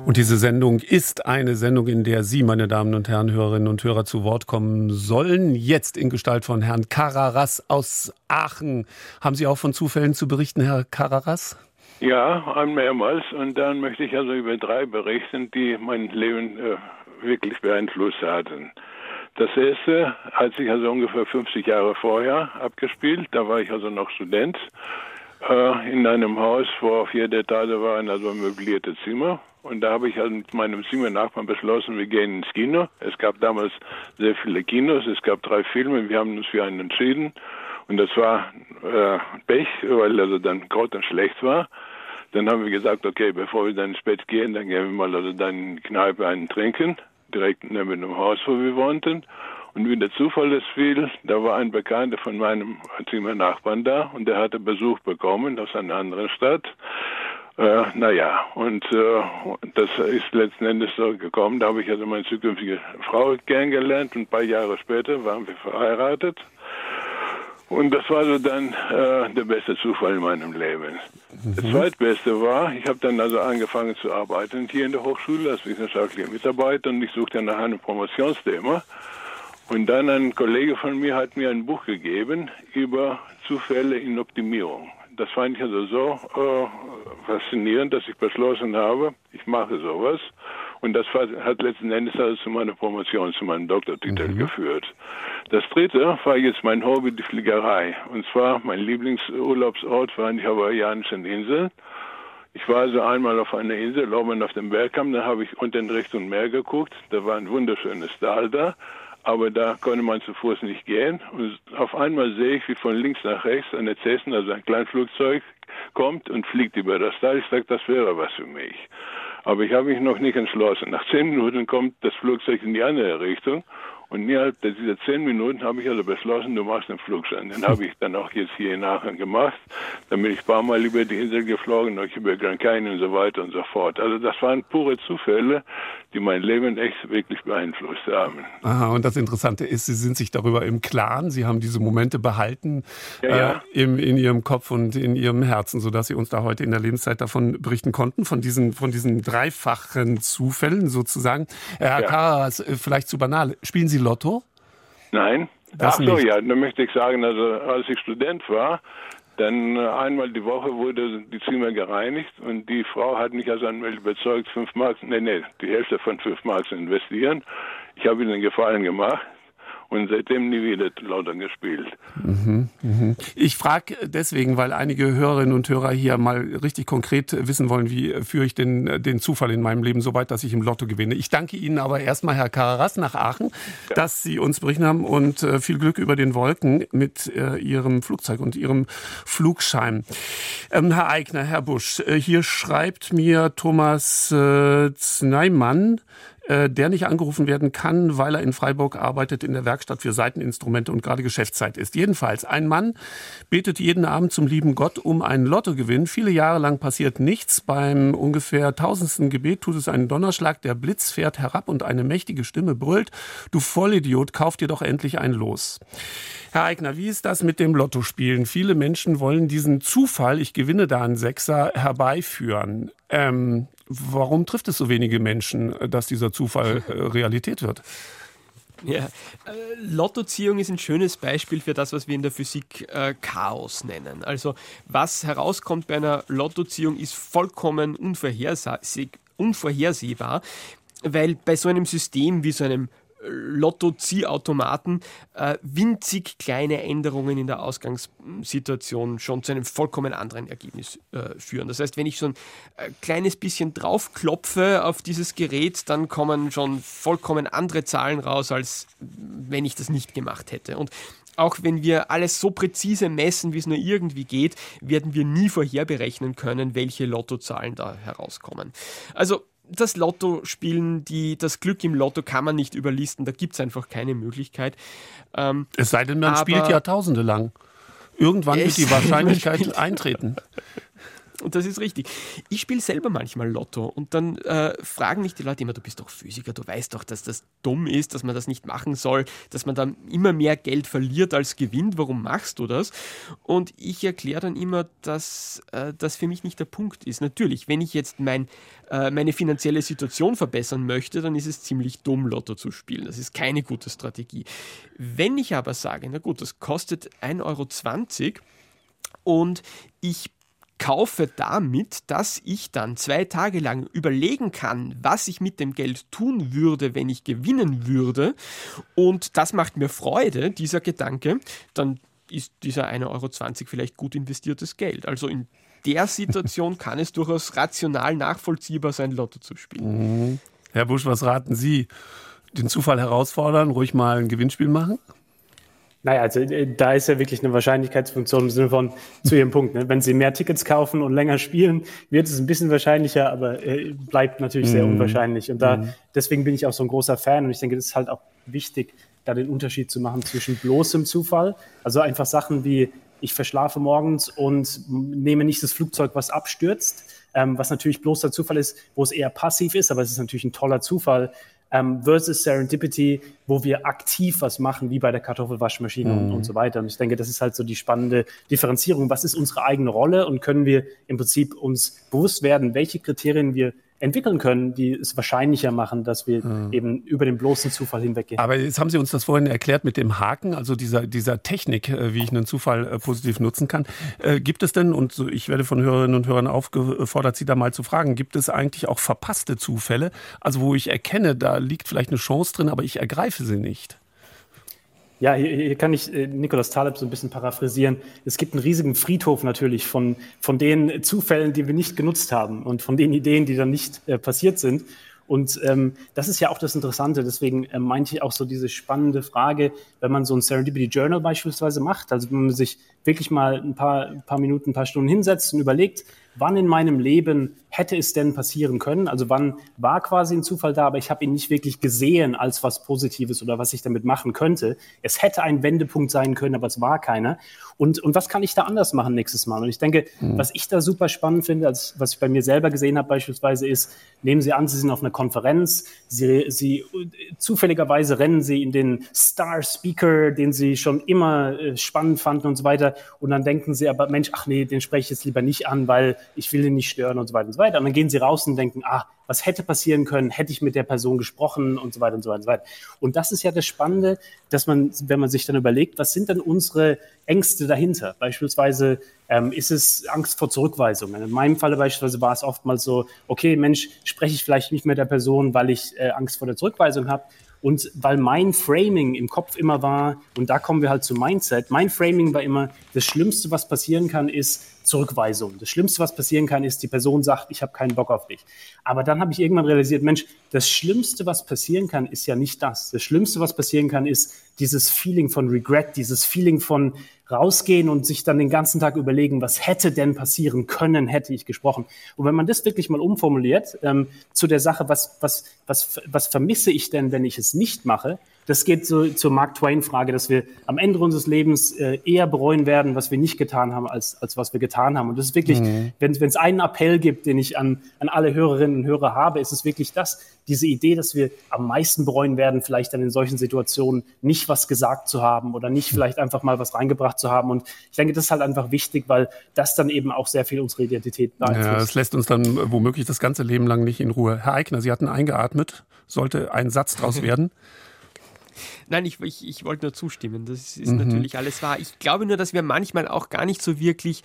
Und diese Sendung ist eine Sendung, in der Sie, meine Damen und Herren, Hörerinnen und Hörer, zu Wort kommen sollen. Jetzt in Gestalt von Herrn Kararas aus Aachen. Haben Sie auch von Zufällen zu berichten, Herr Kararas? Ja, mehrmals. Und dann möchte ich also über drei berichten, die mein Leben äh, wirklich beeinflusst hatten. Das erste hat sich also ungefähr 50 Jahre vorher abgespielt. Da war ich also noch Student äh, in einem Haus, wo auf jeder Etage waren also möblierte Zimmer. Und da habe ich also mit meinem Zimmernachbarn beschlossen, wir gehen ins Kino. Es gab damals sehr viele Kinos, es gab drei Filme, wir haben uns für einen entschieden. Und das war äh, Pech, weil also dann Gott schlecht war. Dann haben wir gesagt, okay, bevor wir dann ins Bett gehen, dann gehen wir mal also dann in die Kneipe einen trinken, direkt neben dem Haus, wo wir wohnten. Und wie der Zufall es fiel, da war ein Bekannter von meinem Zimmernachbarn da und der hatte Besuch bekommen aus einer anderen Stadt. Äh, naja, und äh, das ist letzten Endes so gekommen. Da habe ich also meine zukünftige Frau kennengelernt und ein paar Jahre später waren wir verheiratet. Und das war so dann äh, der beste Zufall in meinem Leben. Mhm. Das zweitbeste war, ich habe dann also angefangen zu arbeiten hier in der Hochschule als wissenschaftlicher Mitarbeiter und ich suchte nach einem Promotionsthema. Und dann ein Kollege von mir hat mir ein Buch gegeben über Zufälle in Optimierung. Das fand ich also so äh, faszinierend, dass ich beschlossen habe, ich mache sowas. Und das hat letzten Endes also zu meiner Promotion, zu meinem Doktortitel mhm. geführt. Das dritte war jetzt mein Hobby, die Fliegerei. Und zwar mein Lieblingsurlaubsort waren die hawaiianischen Inseln. Ich war also einmal auf einer Insel, oben auf dem Bergkamm, da habe ich unten Richtung Meer geguckt. Da war ein wunderschönes Tal da, aber da konnte man zu Fuß nicht gehen. Und auf einmal sehe ich, wie von links nach rechts eine Cessna, also ein Kleinflugzeug, kommt und fliegt über das Tal. Ich sage, das wäre was für mich. Aber ich habe mich noch nicht entschlossen. Nach zehn Minuten kommt das Flugzeug in die andere Richtung und innerhalb dieser zehn Minuten habe ich also beschlossen, du machst einen Flugschein. Den habe ich dann auch jetzt hier in Aachen gemacht. Dann bin ich ein paar Mal über die Insel geflogen, noch über Grand Canyon und so weiter und so fort. Also das waren pure Zufälle, die mein Leben echt wirklich beeinflusst haben. Aha, und das Interessante ist, Sie sind sich darüber im Klaren. Sie haben diese Momente behalten ja, ja. Äh, im, in Ihrem Kopf und in Ihrem Herzen, sodass Sie uns da heute in der Lebenszeit davon berichten konnten, von diesen, von diesen dreifachen Zufällen sozusagen. Herr ja. Karas, äh, vielleicht zu banal. Spielen Sie Lotto? Nein. Das Ach so, nicht. ja, dann möchte ich sagen, also als ich Student war, dann äh, einmal die Woche wurde die Zimmer gereinigt und die Frau hat mich also einmal überzeugt, fünf Mark, nee, nee, die Hälfte von fünf Mark zu investieren. Ich habe ihnen einen Gefallen gemacht und seitdem nie wieder lauter gespielt. Mhm, mhm. Ich frage deswegen, weil einige Hörerinnen und Hörer hier mal richtig konkret wissen wollen, wie führe ich den, den Zufall in meinem Leben so weit, dass ich im Lotto gewinne. Ich danke Ihnen aber erstmal, Herr Kararas, nach Aachen, ja. dass Sie uns berichten haben und äh, viel Glück über den Wolken mit äh, Ihrem Flugzeug und Ihrem Flugschein. Ähm, Herr Eigner, Herr Busch, äh, hier schreibt mir Thomas äh, Zneimann, äh, der nicht angerufen werden kann, weil er in Freiburg arbeitet in der Werkstatt für Seiteninstrumente und gerade Geschäftszeit ist. Jedenfalls, ein Mann betet jeden Abend zum lieben Gott um einen Lottogewinn. Viele Jahre lang passiert nichts. Beim ungefähr tausendsten Gebet tut es einen Donnerschlag. Der Blitz fährt herab und eine mächtige Stimme brüllt, du Vollidiot, kauf dir doch endlich ein Los. Herr Eigner, wie ist das mit dem Lottospielen? Viele Menschen wollen diesen Zufall, ich gewinne da einen Sechser, herbeiführen. Ähm, warum trifft es so wenige Menschen, dass dieser Zufall äh, Realität wird? Ja, äh, Lottoziehung ist ein schönes Beispiel für das, was wir in der Physik äh, Chaos nennen. Also was herauskommt bei einer Lottoziehung ist vollkommen unvorhersehbar, weil bei so einem System wie so einem Lotto-Ziehautomaten äh, winzig kleine Änderungen in der Ausgangssituation schon zu einem vollkommen anderen Ergebnis äh, führen. Das heißt, wenn ich so ein äh, kleines bisschen draufklopfe auf dieses Gerät, dann kommen schon vollkommen andere Zahlen raus, als wenn ich das nicht gemacht hätte. Und auch wenn wir alles so präzise messen, wie es nur irgendwie geht, werden wir nie vorherberechnen können, welche Lottozahlen da herauskommen. Also das Lotto spielen, die, das Glück im Lotto kann man nicht überlisten, da gibt es einfach keine Möglichkeit. Ähm, es sei denn, man spielt Jahrtausende lang. Irgendwann wird die Wahrscheinlichkeit eintreten. Und das ist richtig. Ich spiele selber manchmal Lotto und dann äh, fragen mich die Leute immer, du bist doch Physiker, du weißt doch, dass das dumm ist, dass man das nicht machen soll, dass man dann immer mehr Geld verliert als gewinnt. Warum machst du das? Und ich erkläre dann immer, dass äh, das für mich nicht der Punkt ist. Natürlich, wenn ich jetzt mein, äh, meine finanzielle Situation verbessern möchte, dann ist es ziemlich dumm, Lotto zu spielen. Das ist keine gute Strategie. Wenn ich aber sage, na gut, das kostet 1,20 Euro und ich kaufe damit, dass ich dann zwei Tage lang überlegen kann, was ich mit dem Geld tun würde, wenn ich gewinnen würde. Und das macht mir Freude, dieser Gedanke. Dann ist dieser 1,20 Euro vielleicht gut investiertes Geld. Also in der Situation kann es durchaus rational nachvollziehbar sein, Lotto zu spielen. Mhm. Herr Busch, was raten Sie? Den Zufall herausfordern, ruhig mal ein Gewinnspiel machen? Naja, also äh, da ist ja wirklich eine Wahrscheinlichkeitsfunktion im Sinne von zu Ihrem Punkt. Ne? Wenn Sie mehr Tickets kaufen und länger spielen, wird es ein bisschen wahrscheinlicher, aber äh, bleibt natürlich sehr mm. unwahrscheinlich. Und da mm. deswegen bin ich auch so ein großer Fan und ich denke, das ist halt auch wichtig, da den Unterschied zu machen zwischen bloßem Zufall, also einfach Sachen wie ich verschlafe morgens und nehme nicht das Flugzeug, was abstürzt, ähm, was natürlich bloßer Zufall ist, wo es eher passiv ist, aber es ist natürlich ein toller Zufall ähm, versus Serendipity, wo wir aktiv was machen, wie bei der Kartoffelwaschmaschine mhm. und, und so weiter. Und ich denke, das ist halt so die spannende Differenzierung. Was ist unsere eigene Rolle und können wir im Prinzip uns bewusst werden, welche Kriterien wir entwickeln können, die es wahrscheinlicher machen, dass wir mhm. eben über den bloßen Zufall hinweggehen. Aber jetzt haben Sie uns das vorhin erklärt mit dem Haken, also dieser, dieser Technik, äh, wie ich einen Zufall äh, positiv nutzen kann. Äh, gibt es denn, und ich werde von Hörerinnen und Hörern aufgefordert, Sie da mal zu fragen, gibt es eigentlich auch verpasste Zufälle, also wo ich erkenne, da liegt vielleicht eine Chance drin, aber ich ergreife sie nicht? Ja, hier, hier kann ich äh, Nikolaus Taleb so ein bisschen paraphrasieren. Es gibt einen riesigen Friedhof natürlich von, von den Zufällen, die wir nicht genutzt haben und von den Ideen, die dann nicht äh, passiert sind. Und ähm, das ist ja auch das Interessante. Deswegen äh, meinte ich auch so diese spannende Frage, wenn man so ein Serendipity Journal beispielsweise macht, also wenn man sich wirklich mal ein paar, ein paar Minuten, ein paar Stunden hinsetzt und überlegt, wann in meinem Leben hätte es denn passieren können? Also wann war quasi ein Zufall da, aber ich habe ihn nicht wirklich gesehen als was Positives oder was ich damit machen könnte. Es hätte ein Wendepunkt sein können, aber es war keiner. Und, und was kann ich da anders machen nächstes Mal? Und ich denke, mhm. was ich da super spannend finde, als was ich bei mir selber gesehen habe beispielsweise ist, nehmen Sie an, Sie sind auf einer Konferenz, Sie, Sie zufälligerweise rennen Sie in den Star Speaker, den Sie schon immer äh, spannend fanden und so weiter. Und dann denken Sie aber, Mensch, ach nee, den spreche ich jetzt lieber nicht an, weil ich will ihn nicht stören und so weiter und so weiter. Und dann gehen sie raus und denken, ah, was hätte passieren können, hätte ich mit der Person gesprochen und so weiter und so weiter und so weiter. Und das ist ja das Spannende, dass man, wenn man sich dann überlegt, was sind denn unsere Ängste dahinter? Beispielsweise ähm, ist es Angst vor Zurückweisung. In meinem Falle beispielsweise war es oftmals so, okay, Mensch, spreche ich vielleicht nicht mit der Person, weil ich äh, Angst vor der Zurückweisung habe. Und weil mein Framing im Kopf immer war, und da kommen wir halt zu Mindset, mein Framing war immer, das Schlimmste, was passieren kann, ist, Zurückweisung. Das Schlimmste, was passieren kann, ist, die Person sagt, ich habe keinen Bock auf dich. Aber dann habe ich irgendwann realisiert, Mensch, das Schlimmste, was passieren kann, ist ja nicht das. Das Schlimmste, was passieren kann, ist dieses Feeling von Regret, dieses Feeling von rausgehen und sich dann den ganzen Tag überlegen, was hätte denn passieren können, hätte ich gesprochen. Und wenn man das wirklich mal umformuliert ähm, zu der Sache, was, was, was, was vermisse ich denn, wenn ich es nicht mache, das geht so zur Mark Twain-Frage, dass wir am Ende unseres Lebens äh, eher bereuen werden, was wir nicht getan haben, als, als was wir getan haben. Und das ist wirklich, mhm. wenn es einen Appell gibt, den ich an, an alle Hörerinnen und Hörer habe, ist es wirklich das, diese Idee, dass wir am meisten bereuen werden, vielleicht dann in solchen Situationen nicht was gesagt zu haben oder nicht vielleicht einfach mal was reingebracht zu haben. Und ich denke, das ist halt einfach wichtig, weil das dann eben auch sehr viel unsere Identität beeinflusst. Ja, das lässt uns dann womöglich das ganze Leben lang nicht in Ruhe. Herr Eigner, Sie hatten eingeatmet. Sollte ein Satz draus werden? Nein, ich, ich, ich wollte nur zustimmen. Das ist mhm. natürlich alles wahr. Ich glaube nur, dass wir manchmal auch gar nicht so wirklich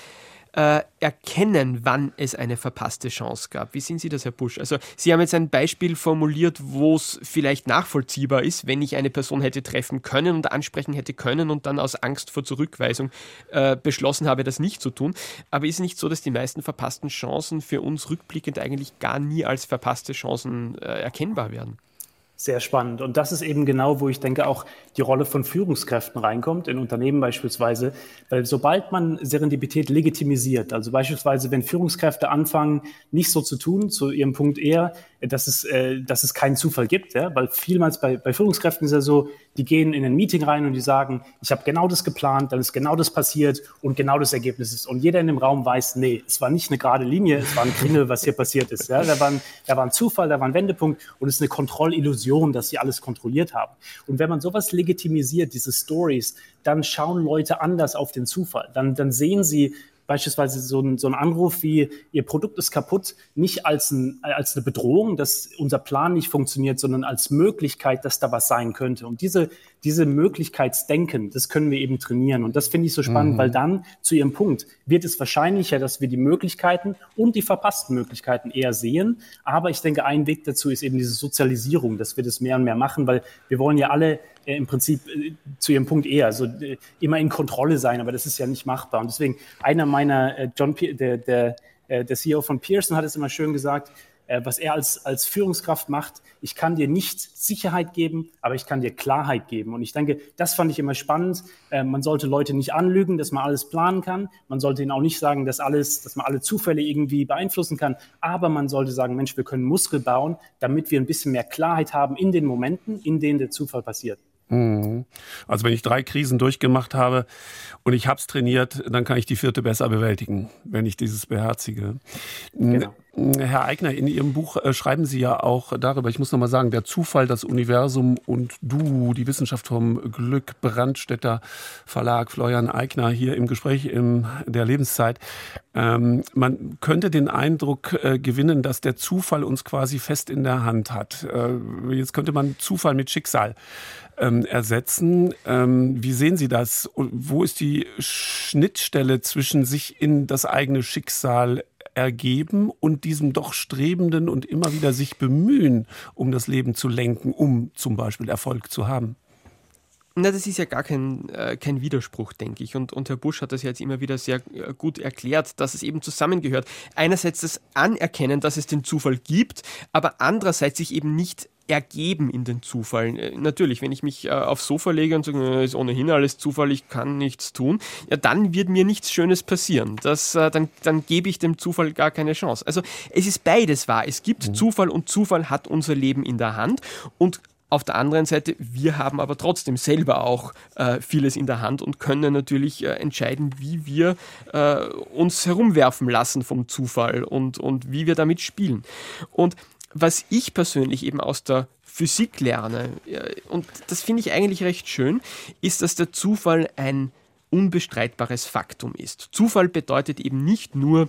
äh, erkennen, wann es eine verpasste Chance gab. Wie sehen Sie das, Herr Busch? Also Sie haben jetzt ein Beispiel formuliert, wo es vielleicht nachvollziehbar ist, wenn ich eine Person hätte treffen können und ansprechen hätte können und dann aus Angst vor Zurückweisung äh, beschlossen habe, das nicht zu tun. Aber ist es nicht so, dass die meisten verpassten Chancen für uns rückblickend eigentlich gar nie als verpasste Chancen äh, erkennbar werden? Sehr spannend. Und das ist eben genau, wo ich denke, auch die Rolle von Führungskräften reinkommt, in Unternehmen beispielsweise. Weil sobald man Serendipität legitimisiert, also beispielsweise, wenn Führungskräfte anfangen, nicht so zu tun, zu ihrem Punkt eher, dass es, äh, dass es keinen Zufall gibt, ja? weil vielmals bei, bei Führungskräften ist ja so, die gehen in ein Meeting rein und die sagen, ich habe genau das geplant, dann ist genau das passiert und genau das Ergebnis ist. Und jeder in dem Raum weiß, nee, es war nicht eine gerade Linie, es war ein Kringel, was hier passiert ist. Ja? Da, war ein, da war ein Zufall, da war ein Wendepunkt und es ist eine Kontrollillusion, dass sie alles kontrolliert haben. Und wenn man sowas legitimisiert, diese Stories, dann schauen Leute anders auf den Zufall. Dann, dann sehen sie, beispielsweise so ein, so ein Anruf wie, Ihr Produkt ist kaputt, nicht als, ein, als eine Bedrohung, dass unser Plan nicht funktioniert, sondern als Möglichkeit, dass da was sein könnte. Und diese, diese Möglichkeitsdenken, das können wir eben trainieren. Und das finde ich so spannend, mhm. weil dann zu Ihrem Punkt wird es wahrscheinlicher, dass wir die Möglichkeiten und die verpassten Möglichkeiten eher sehen. Aber ich denke, ein Weg dazu ist eben diese Sozialisierung, dass wir das mehr und mehr machen, weil wir wollen ja alle äh, im Prinzip äh, zu ihrem Punkt eher, also äh, immer in Kontrolle sein, aber das ist ja nicht machbar. Und deswegen einer meiner, äh, John, P der, der, äh, der CEO von Pearson hat es immer schön gesagt, was er als, als Führungskraft macht, ich kann dir nicht Sicherheit geben, aber ich kann dir Klarheit geben. Und ich denke, das fand ich immer spannend. Äh, man sollte Leute nicht anlügen, dass man alles planen kann. Man sollte ihnen auch nicht sagen, dass alles, dass man alle Zufälle irgendwie beeinflussen kann. Aber man sollte sagen, Mensch, wir können Muskel bauen, damit wir ein bisschen mehr Klarheit haben in den Momenten, in denen der Zufall passiert. Mhm. Also wenn ich drei Krisen durchgemacht habe und ich habe es trainiert, dann kann ich die vierte besser bewältigen, wenn ich dieses beherzige. Genau. Herr Eigner, in Ihrem Buch äh, schreiben Sie ja auch darüber, ich muss nochmal sagen, der Zufall, das Universum und du, die Wissenschaft vom Glück, Brandstätter Verlag, Florian Eigner hier im Gespräch in der Lebenszeit. Ähm, man könnte den Eindruck äh, gewinnen, dass der Zufall uns quasi fest in der Hand hat. Äh, jetzt könnte man Zufall mit Schicksal ähm, ersetzen. Ähm, wie sehen Sie das? Wo ist die Schnittstelle zwischen sich in das eigene Schicksal ergeben und diesem doch strebenden und immer wieder sich bemühen, um das Leben zu lenken, um zum Beispiel Erfolg zu haben? Na, das ist ja gar kein, äh, kein Widerspruch, denke ich. Und, und Herr Busch hat das ja jetzt immer wieder sehr äh, gut erklärt, dass es eben zusammengehört. Einerseits das Anerkennen, dass es den Zufall gibt, aber andererseits sich eben nicht ergeben in den Zufall. Äh, natürlich, wenn ich mich äh, aufs Sofa lege und sage, ist ohnehin alles Zufall, ich kann nichts tun, ja, dann wird mir nichts Schönes passieren. Das, äh, dann, dann gebe ich dem Zufall gar keine Chance. Also es ist beides wahr. Es gibt mhm. Zufall und Zufall hat unser Leben in der Hand und auf der anderen Seite, wir haben aber trotzdem selber auch äh, vieles in der Hand und können natürlich äh, entscheiden, wie wir äh, uns herumwerfen lassen vom Zufall und, und wie wir damit spielen. Und was ich persönlich eben aus der Physik lerne, und das finde ich eigentlich recht schön, ist, dass der Zufall ein unbestreitbares Faktum ist. Zufall bedeutet eben nicht nur,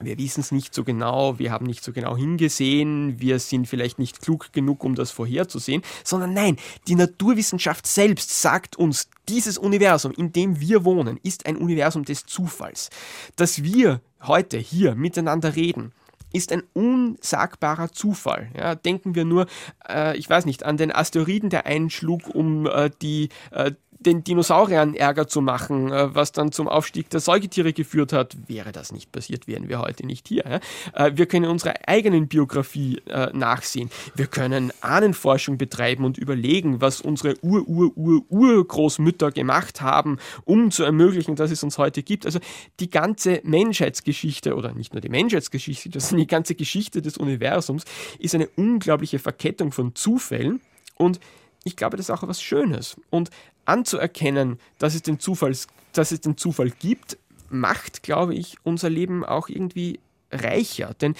wir wissen es nicht so genau, wir haben nicht so genau hingesehen, wir sind vielleicht nicht klug genug, um das vorherzusehen, sondern nein, die Naturwissenschaft selbst sagt uns, dieses Universum, in dem wir wohnen, ist ein Universum des Zufalls. Dass wir heute hier miteinander reden, ist ein unsagbarer Zufall. Ja, denken wir nur, äh, ich weiß nicht, an den Asteroiden, der einschlug, um äh, die äh, den Dinosauriern Ärger zu machen, äh, was dann zum Aufstieg der Säugetiere geführt hat. Wäre das nicht passiert, wären wir heute nicht hier. Äh, wir können unsere eigenen Biografie äh, nachsehen. Wir können Ahnenforschung betreiben und überlegen, was unsere Ur-Ur-Ur-Urgroßmütter gemacht haben, um zu ermöglichen, dass es uns heute gibt. Also die ganze Menschheitsgeschichte oder nicht nur die Menschheitsgeschichte, sondern die ganze Geschichte des Universums ist eine unglaubliche Verkettung von Zufällen und ich glaube, das ist auch etwas Schönes. Und anzuerkennen, dass es den, Zufalls, dass es den Zufall gibt, macht, glaube ich, unser Leben auch irgendwie reicher. Denn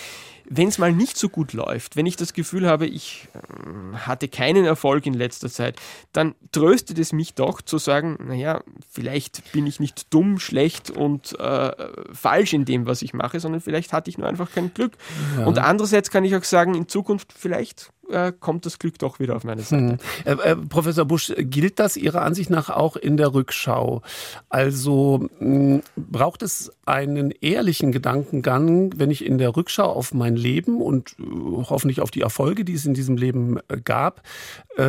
wenn es mal nicht so gut läuft, wenn ich das Gefühl habe, ich äh, hatte keinen Erfolg in letzter Zeit, dann tröstet es mich doch zu sagen, naja, vielleicht bin ich nicht dumm, schlecht und äh, falsch in dem, was ich mache, sondern vielleicht hatte ich nur einfach kein Glück. Ja. Und andererseits kann ich auch sagen, in Zukunft vielleicht äh, kommt das Glück doch wieder auf meine Seite. Hm. Äh, Professor Busch, gilt das Ihrer Ansicht nach auch in der Rückschau? Also mh, hm, braucht es einen ehrlichen Gedankengang, wenn ich in der Rückschau auf mein Leben und äh, hoffentlich auf die Erfolge, die es in diesem Leben äh, gab,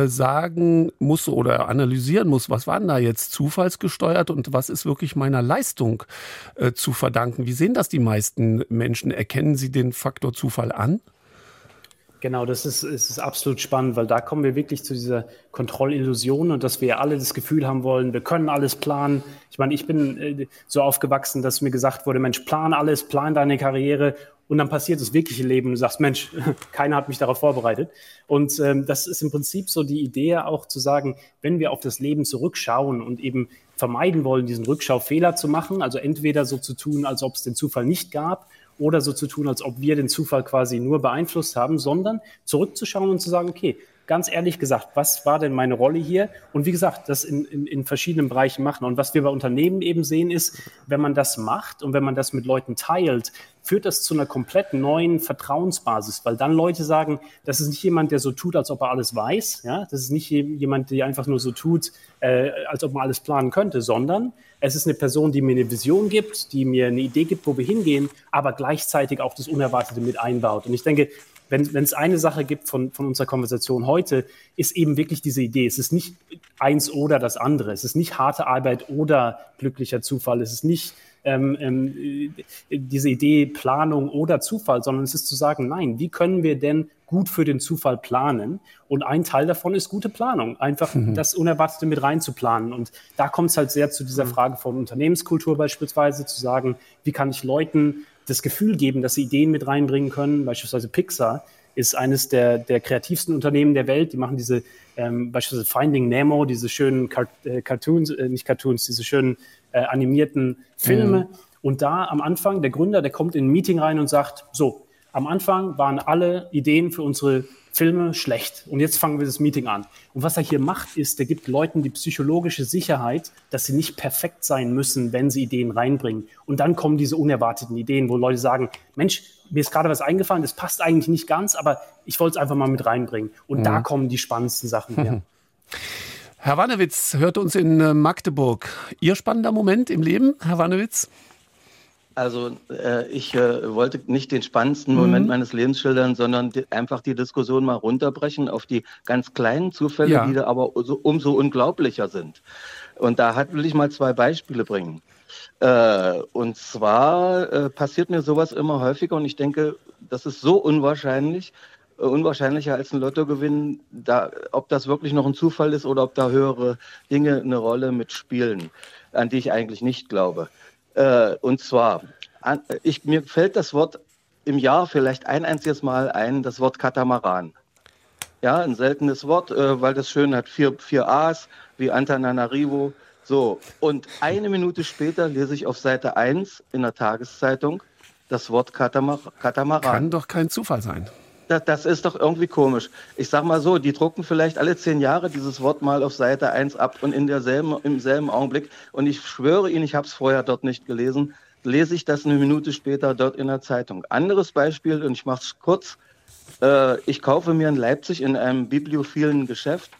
sagen muss oder analysieren muss, was war denn da jetzt zufallsgesteuert und was ist wirklich meiner Leistung zu verdanken? Wie sehen das die meisten Menschen? Erkennen sie den Faktor Zufall an? Genau, das ist, ist absolut spannend, weil da kommen wir wirklich zu dieser Kontrollillusion und dass wir alle das Gefühl haben wollen, wir können alles planen. Ich meine, ich bin äh, so aufgewachsen, dass mir gesagt wurde, Mensch, plan alles, plan deine Karriere und dann passiert das wirkliche Leben und du sagst, Mensch, keiner hat mich darauf vorbereitet. Und ähm, das ist im Prinzip so die Idee auch zu sagen, wenn wir auf das Leben zurückschauen und eben vermeiden wollen, diesen Rückschaufehler zu machen, also entweder so zu tun, als ob es den Zufall nicht gab oder so zu tun, als ob wir den Zufall quasi nur beeinflusst haben, sondern zurückzuschauen und zu sagen, okay, ganz ehrlich gesagt, was war denn meine Rolle hier? Und wie gesagt, das in, in, in verschiedenen Bereichen machen. Und was wir bei Unternehmen eben sehen, ist, wenn man das macht und wenn man das mit Leuten teilt, führt das zu einer komplett neuen Vertrauensbasis, weil dann Leute sagen, das ist nicht jemand, der so tut, als ob er alles weiß, ja, das ist nicht jemand, der einfach nur so tut, äh, als ob man alles planen könnte, sondern es ist eine Person, die mir eine Vision gibt, die mir eine Idee gibt, wo wir hingehen, aber gleichzeitig auch das Unerwartete mit einbaut. Und ich denke, wenn, es eine Sache gibt von, von unserer Konversation heute, ist eben wirklich diese Idee. Es ist nicht eins oder das andere. Es ist nicht harte Arbeit oder glücklicher Zufall. Es ist nicht ähm, ähm, diese Idee Planung oder Zufall, sondern es ist zu sagen, nein, wie können wir denn gut für den Zufall planen? Und ein Teil davon ist gute Planung, einfach mhm. das Unerwartete mit reinzuplanen. Und da kommt es halt sehr zu dieser mhm. Frage von Unternehmenskultur beispielsweise, zu sagen, wie kann ich Leuten das Gefühl geben, dass sie Ideen mit reinbringen können, beispielsweise Pixar ist eines der, der kreativsten Unternehmen der Welt. Die machen diese ähm, beispielsweise Finding Nemo, diese schönen Cart äh, Cartoons, äh, nicht Cartoons, diese schönen äh, animierten Filme. Mhm. Und da am Anfang, der Gründer, der kommt in ein Meeting rein und sagt, so, am Anfang waren alle Ideen für unsere Filme schlecht. Und jetzt fangen wir das Meeting an. Und was er hier macht, ist, er gibt Leuten die psychologische Sicherheit, dass sie nicht perfekt sein müssen, wenn sie Ideen reinbringen. Und dann kommen diese unerwarteten Ideen, wo Leute sagen, Mensch, mir ist gerade was eingefallen, das passt eigentlich nicht ganz, aber ich wollte es einfach mal mit reinbringen. Und mhm. da kommen die spannendsten Sachen her. Herr Wannewitz hört uns in äh, Magdeburg. Ihr spannender Moment im Leben, Herr Wannewitz? Also äh, ich äh, wollte nicht den spannendsten Moment mhm. meines Lebens schildern, sondern die, einfach die Diskussion mal runterbrechen auf die ganz kleinen Zufälle, ja. die da aber so, umso unglaublicher sind. Und da hat, will ich mal zwei Beispiele bringen. Äh, und zwar äh, passiert mir sowas immer häufiger und ich denke, das ist so unwahrscheinlich, äh, unwahrscheinlicher als ein Lottogewinn, da, ob das wirklich noch ein Zufall ist oder ob da höhere Dinge eine Rolle mitspielen, an die ich eigentlich nicht glaube. Äh, und zwar, ich, mir fällt das Wort im Jahr vielleicht ein einziges Mal ein, das Wort Katamaran. Ja, ein seltenes Wort, äh, weil das schön hat vier, vier A's wie Antananarivo. So, und eine Minute später lese ich auf Seite 1 in der Tageszeitung das Wort Katamar Katamaran. Kann doch kein Zufall sein. Das, das, ist doch irgendwie komisch. Ich sag mal so, die drucken vielleicht alle zehn Jahre dieses Wort mal auf Seite 1 ab und in derselben, im selben Augenblick. Und ich schwöre Ihnen, ich habe es vorher dort nicht gelesen, lese ich das eine Minute später dort in der Zeitung. Anderes Beispiel, und ich mache es kurz. Äh, ich kaufe mir in Leipzig in einem bibliophilen Geschäft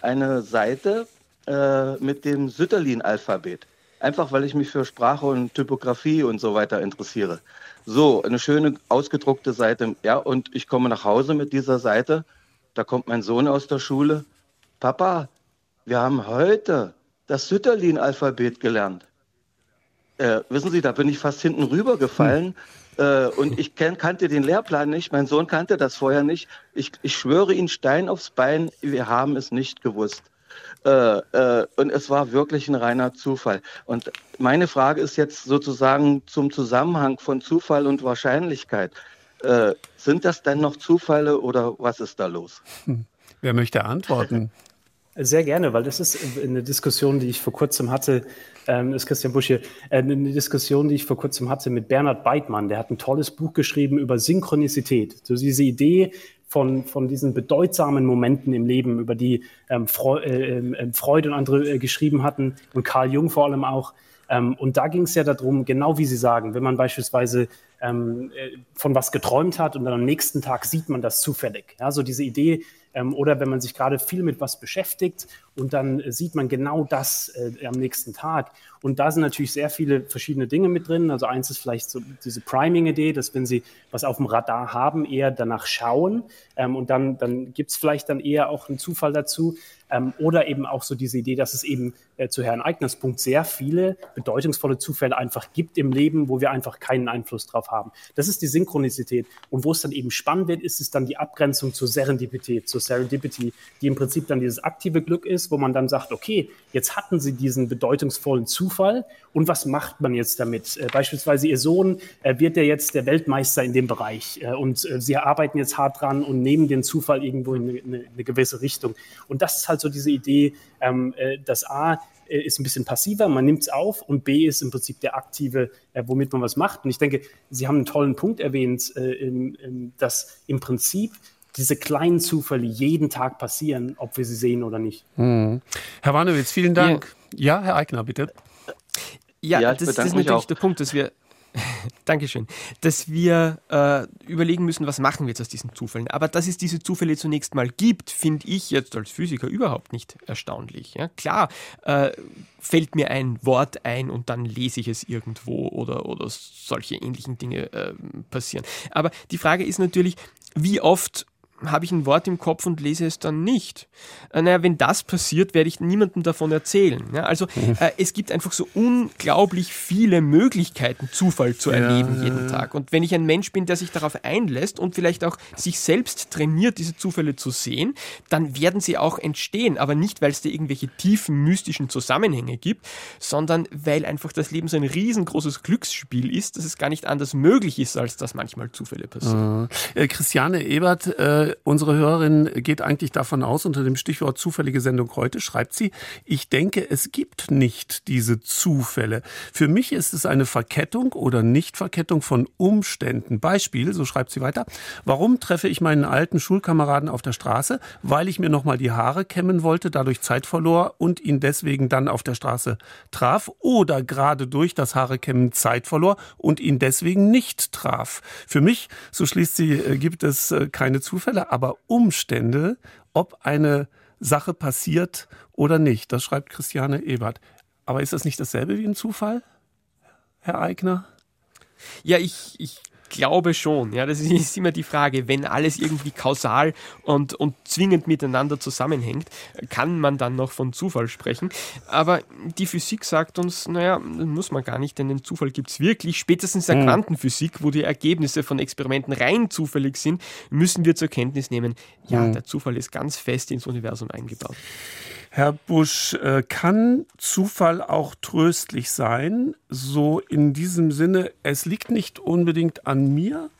eine Seite äh, mit dem Sütterlin-Alphabet. Einfach weil ich mich für Sprache und Typografie und so weiter interessiere. So, eine schöne ausgedruckte Seite. Ja, und ich komme nach Hause mit dieser Seite. Da kommt mein Sohn aus der Schule. Papa, wir haben heute das Sütterlin-Alphabet gelernt. Äh, wissen Sie, da bin ich fast hinten rübergefallen. Hm. Äh, und ich kenn, kannte den Lehrplan nicht. Mein Sohn kannte das vorher nicht. Ich, ich schwöre Ihnen Stein aufs Bein, wir haben es nicht gewusst. Äh, äh, und es war wirklich ein reiner Zufall. Und meine Frage ist jetzt sozusagen zum Zusammenhang von Zufall und Wahrscheinlichkeit. Äh, sind das denn noch Zufälle oder was ist da los? Hm. Wer möchte antworten? Sehr gerne, weil das ist eine Diskussion, die ich vor kurzem hatte, ähm, ist Christian Busch hier, äh, eine Diskussion, die ich vor kurzem hatte mit Bernhard Beitmann. Der hat ein tolles Buch geschrieben über Synchronizität. So diese Idee, von, von diesen bedeutsamen Momenten im Leben, über die ähm, Freud, äh, äh, Freud und andere äh, geschrieben hatten und Carl Jung vor allem auch. Ähm, und da ging es ja darum, genau wie Sie sagen, wenn man beispielsweise ähm, äh, von was geträumt hat und dann am nächsten Tag sieht man das zufällig. Ja, so diese Idee, ähm, oder wenn man sich gerade viel mit was beschäftigt und dann äh, sieht man genau das äh, am nächsten Tag. Und da sind natürlich sehr viele verschiedene Dinge mit drin. Also eins ist vielleicht so diese Priming-Idee, dass wenn Sie was auf dem Radar haben, eher danach schauen ähm, und dann, dann gibt es vielleicht dann eher auch einen Zufall dazu. Ähm, oder eben auch so diese Idee, dass es eben äh, zu Herrn Eigners Punkt sehr viele bedeutungsvolle Zufälle einfach gibt im Leben, wo wir einfach keinen Einfluss drauf haben. Das ist die Synchronizität. Und wo es dann eben spannend wird, ist es dann die Abgrenzung zur Serendipität, zur Serendipity, die im Prinzip dann dieses aktive Glück ist, wo man dann sagt, okay, jetzt hatten Sie diesen bedeutungsvollen Zufall und was macht man jetzt damit? Äh, beispielsweise Ihr Sohn äh, wird ja jetzt der Weltmeister in dem Bereich äh, und äh, Sie arbeiten jetzt hart dran und nehmen den Zufall irgendwo in eine, eine gewisse Richtung. Und das ist halt so diese Idee, ähm, äh, dass A, äh, ist ein bisschen passiver, man nimmt es auf und B ist im Prinzip der aktive, äh, womit man was macht. Und ich denke, Sie haben einen tollen Punkt erwähnt, äh, in, in, dass im Prinzip diese kleinen Zufälle jeden Tag passieren, ob wir sie sehen oder nicht. Mhm. Herr Warnewitz, vielen Dank. Ja, ja Herr Eigner, bitte. Ja, ja das, das, ist natürlich auch. der Punkt, dass wir Dankeschön. Dass wir äh, überlegen müssen, was machen wir jetzt aus diesen Zufällen. Aber dass es diese Zufälle zunächst mal gibt, finde ich jetzt als Physiker überhaupt nicht erstaunlich. Ja, klar, äh, fällt mir ein Wort ein und dann lese ich es irgendwo oder, oder solche ähnlichen Dinge äh, passieren. Aber die Frage ist natürlich, wie oft habe ich ein Wort im Kopf und lese es dann nicht. Äh, naja, wenn das passiert, werde ich niemandem davon erzählen. Ja, also mhm. äh, es gibt einfach so unglaublich viele Möglichkeiten, Zufall zu erleben ja. jeden Tag. Und wenn ich ein Mensch bin, der sich darauf einlässt und vielleicht auch sich selbst trainiert, diese Zufälle zu sehen, dann werden sie auch entstehen. Aber nicht, weil es da irgendwelche tiefen, mystischen Zusammenhänge gibt, sondern weil einfach das Leben so ein riesengroßes Glücksspiel ist, dass es gar nicht anders möglich ist, als dass manchmal Zufälle passieren. Äh, Christiane Ebert, äh, unsere Hörerin geht eigentlich davon aus, unter dem Stichwort zufällige Sendung heute schreibt sie, ich denke, es gibt nicht diese Zufälle. Für mich ist es eine Verkettung oder Nichtverkettung von Umständen. Beispiel, so schreibt sie weiter, warum treffe ich meinen alten Schulkameraden auf der Straße? Weil ich mir nochmal die Haare kämmen wollte, dadurch Zeit verlor und ihn deswegen dann auf der Straße traf oder gerade durch das Haarekämmen Zeit verlor und ihn deswegen nicht traf. Für mich, so schließt sie, äh, gibt es äh, keine Zufälle, aber Umstände, ob eine Sache passiert oder nicht. Das schreibt Christiane Ebert. Aber ist das nicht dasselbe wie ein Zufall, Herr Eigner? Ja, ich, ich glaube schon. Ja, das ist immer die Frage, wenn alles irgendwie kausal und, und zwingend miteinander zusammenhängt, kann man dann noch von Zufall sprechen. Aber die Physik sagt uns, naja, muss man gar nicht, denn den Zufall gibt es wirklich. Spätestens in der mhm. Quantenphysik, wo die Ergebnisse von Experimenten rein zufällig sind, müssen wir zur Kenntnis nehmen, ja, mhm. der Zufall ist ganz fest ins Universum eingebaut. Herr Busch, äh, kann Zufall auch tröstlich sein? So in diesem Sinne, es liegt nicht unbedingt an mir,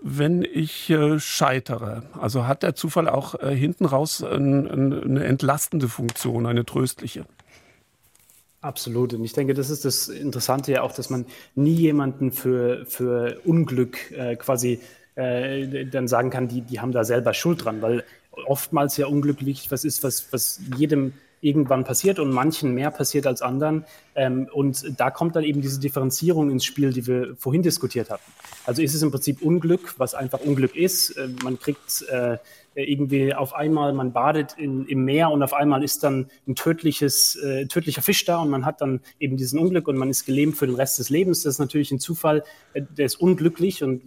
wenn ich äh, scheitere. Also hat der Zufall auch äh, hinten raus eine entlastende Funktion, eine tröstliche? Absolut. Und ich denke, das ist das Interessante ja auch, dass man nie jemanden für, für Unglück quasi dann sagen kann, die, die haben da selber Schuld dran, weil oftmals ja unglücklich was ist, was, was jedem irgendwann passiert und manchen mehr passiert als anderen. Ähm, und da kommt dann eben diese Differenzierung ins Spiel, die wir vorhin diskutiert hatten. Also ist es im Prinzip Unglück, was einfach Unglück ist. Äh, man kriegt äh, irgendwie auf einmal, man badet in, im Meer und auf einmal ist dann ein tödliches, äh, tödlicher Fisch da und man hat dann eben diesen Unglück und man ist gelähmt für den Rest des Lebens. Das ist natürlich ein Zufall, äh, der ist unglücklich und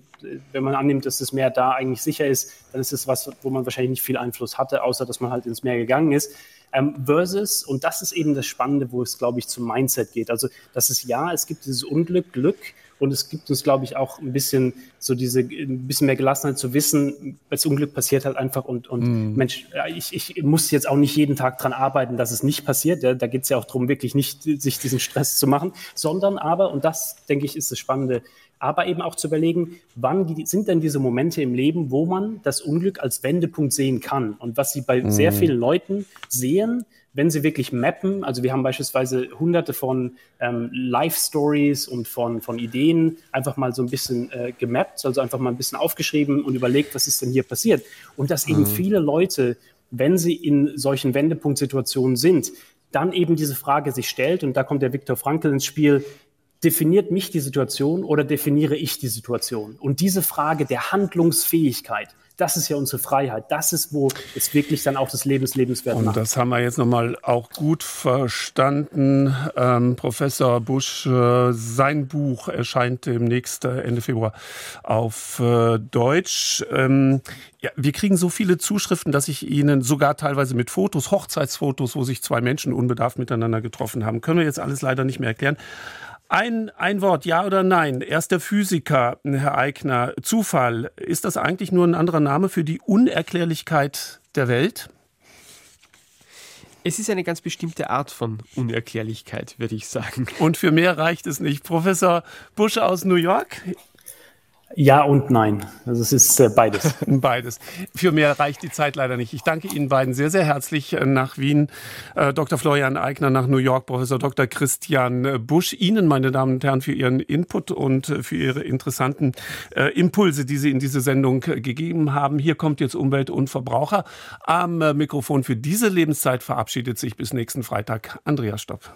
wenn man annimmt, dass das Meer da eigentlich sicher ist, dann ist es was, wo man wahrscheinlich nicht viel Einfluss hatte, außer dass man halt ins Meer gegangen ist. Ähm, versus, und das ist eben das Spannende, wo es, glaube ich, zum Mindset geht. Also, das ist ja, es gibt dieses Unglück, Glück, und es gibt uns, glaube ich, auch ein bisschen so diese, ein bisschen mehr Gelassenheit zu wissen, das Unglück passiert halt einfach und, und mm. Mensch, ich, ich muss jetzt auch nicht jeden Tag dran arbeiten, dass es nicht passiert. Ja, da geht es ja auch darum, wirklich nicht sich diesen Stress zu machen, sondern aber, und das, denke ich, ist das Spannende, aber eben auch zu überlegen, wann sind denn diese Momente im Leben, wo man das Unglück als Wendepunkt sehen kann. Und was Sie bei mm. sehr vielen Leuten sehen, wenn Sie wirklich mappen, also wir haben beispielsweise hunderte von ähm, Life-Stories und von, von Ideen einfach mal so ein bisschen äh, gemappt, also einfach mal ein bisschen aufgeschrieben und überlegt, was ist denn hier passiert. Und dass eben mhm. viele Leute, wenn sie in solchen Wendepunktsituationen sind, dann eben diese Frage sich stellt, und da kommt der Viktor Frankl ins Spiel, definiert mich die Situation oder definiere ich die Situation? Und diese Frage der Handlungsfähigkeit, das ist ja unsere Freiheit. Das ist, wo es wirklich dann auch das Lebenslebenswert Und macht. das haben wir jetzt nochmal auch gut verstanden. Ähm, Professor Busch, äh, sein Buch erscheint demnächst äh, Ende Februar auf äh, Deutsch. Ähm, ja, wir kriegen so viele Zuschriften, dass ich Ihnen sogar teilweise mit Fotos, Hochzeitsfotos, wo sich zwei Menschen unbedarft miteinander getroffen haben, können wir jetzt alles leider nicht mehr erklären. Ein, ein Wort, ja oder nein. Erst der Physiker, Herr Eigner. Zufall. Ist das eigentlich nur ein anderer Name für die Unerklärlichkeit der Welt? Es ist eine ganz bestimmte Art von Unerklärlichkeit, würde ich sagen. Und für mehr reicht es nicht. Professor Busch aus New York, ja und nein. Also es ist äh, beides. beides. Für mehr reicht die Zeit leider nicht. Ich danke Ihnen beiden sehr, sehr herzlich äh, nach Wien. Äh, Dr. Florian Eigner nach New York, Professor Dr. Christian Busch. Ihnen, meine Damen und Herren, für Ihren Input und für Ihre interessanten Impulse, die Sie in diese Sendung gegeben haben. Hier kommt jetzt Umwelt und Verbraucher. Am Mikrofon für diese Lebenszeit verabschiedet sich bis nächsten Freitag Andreas Stopp.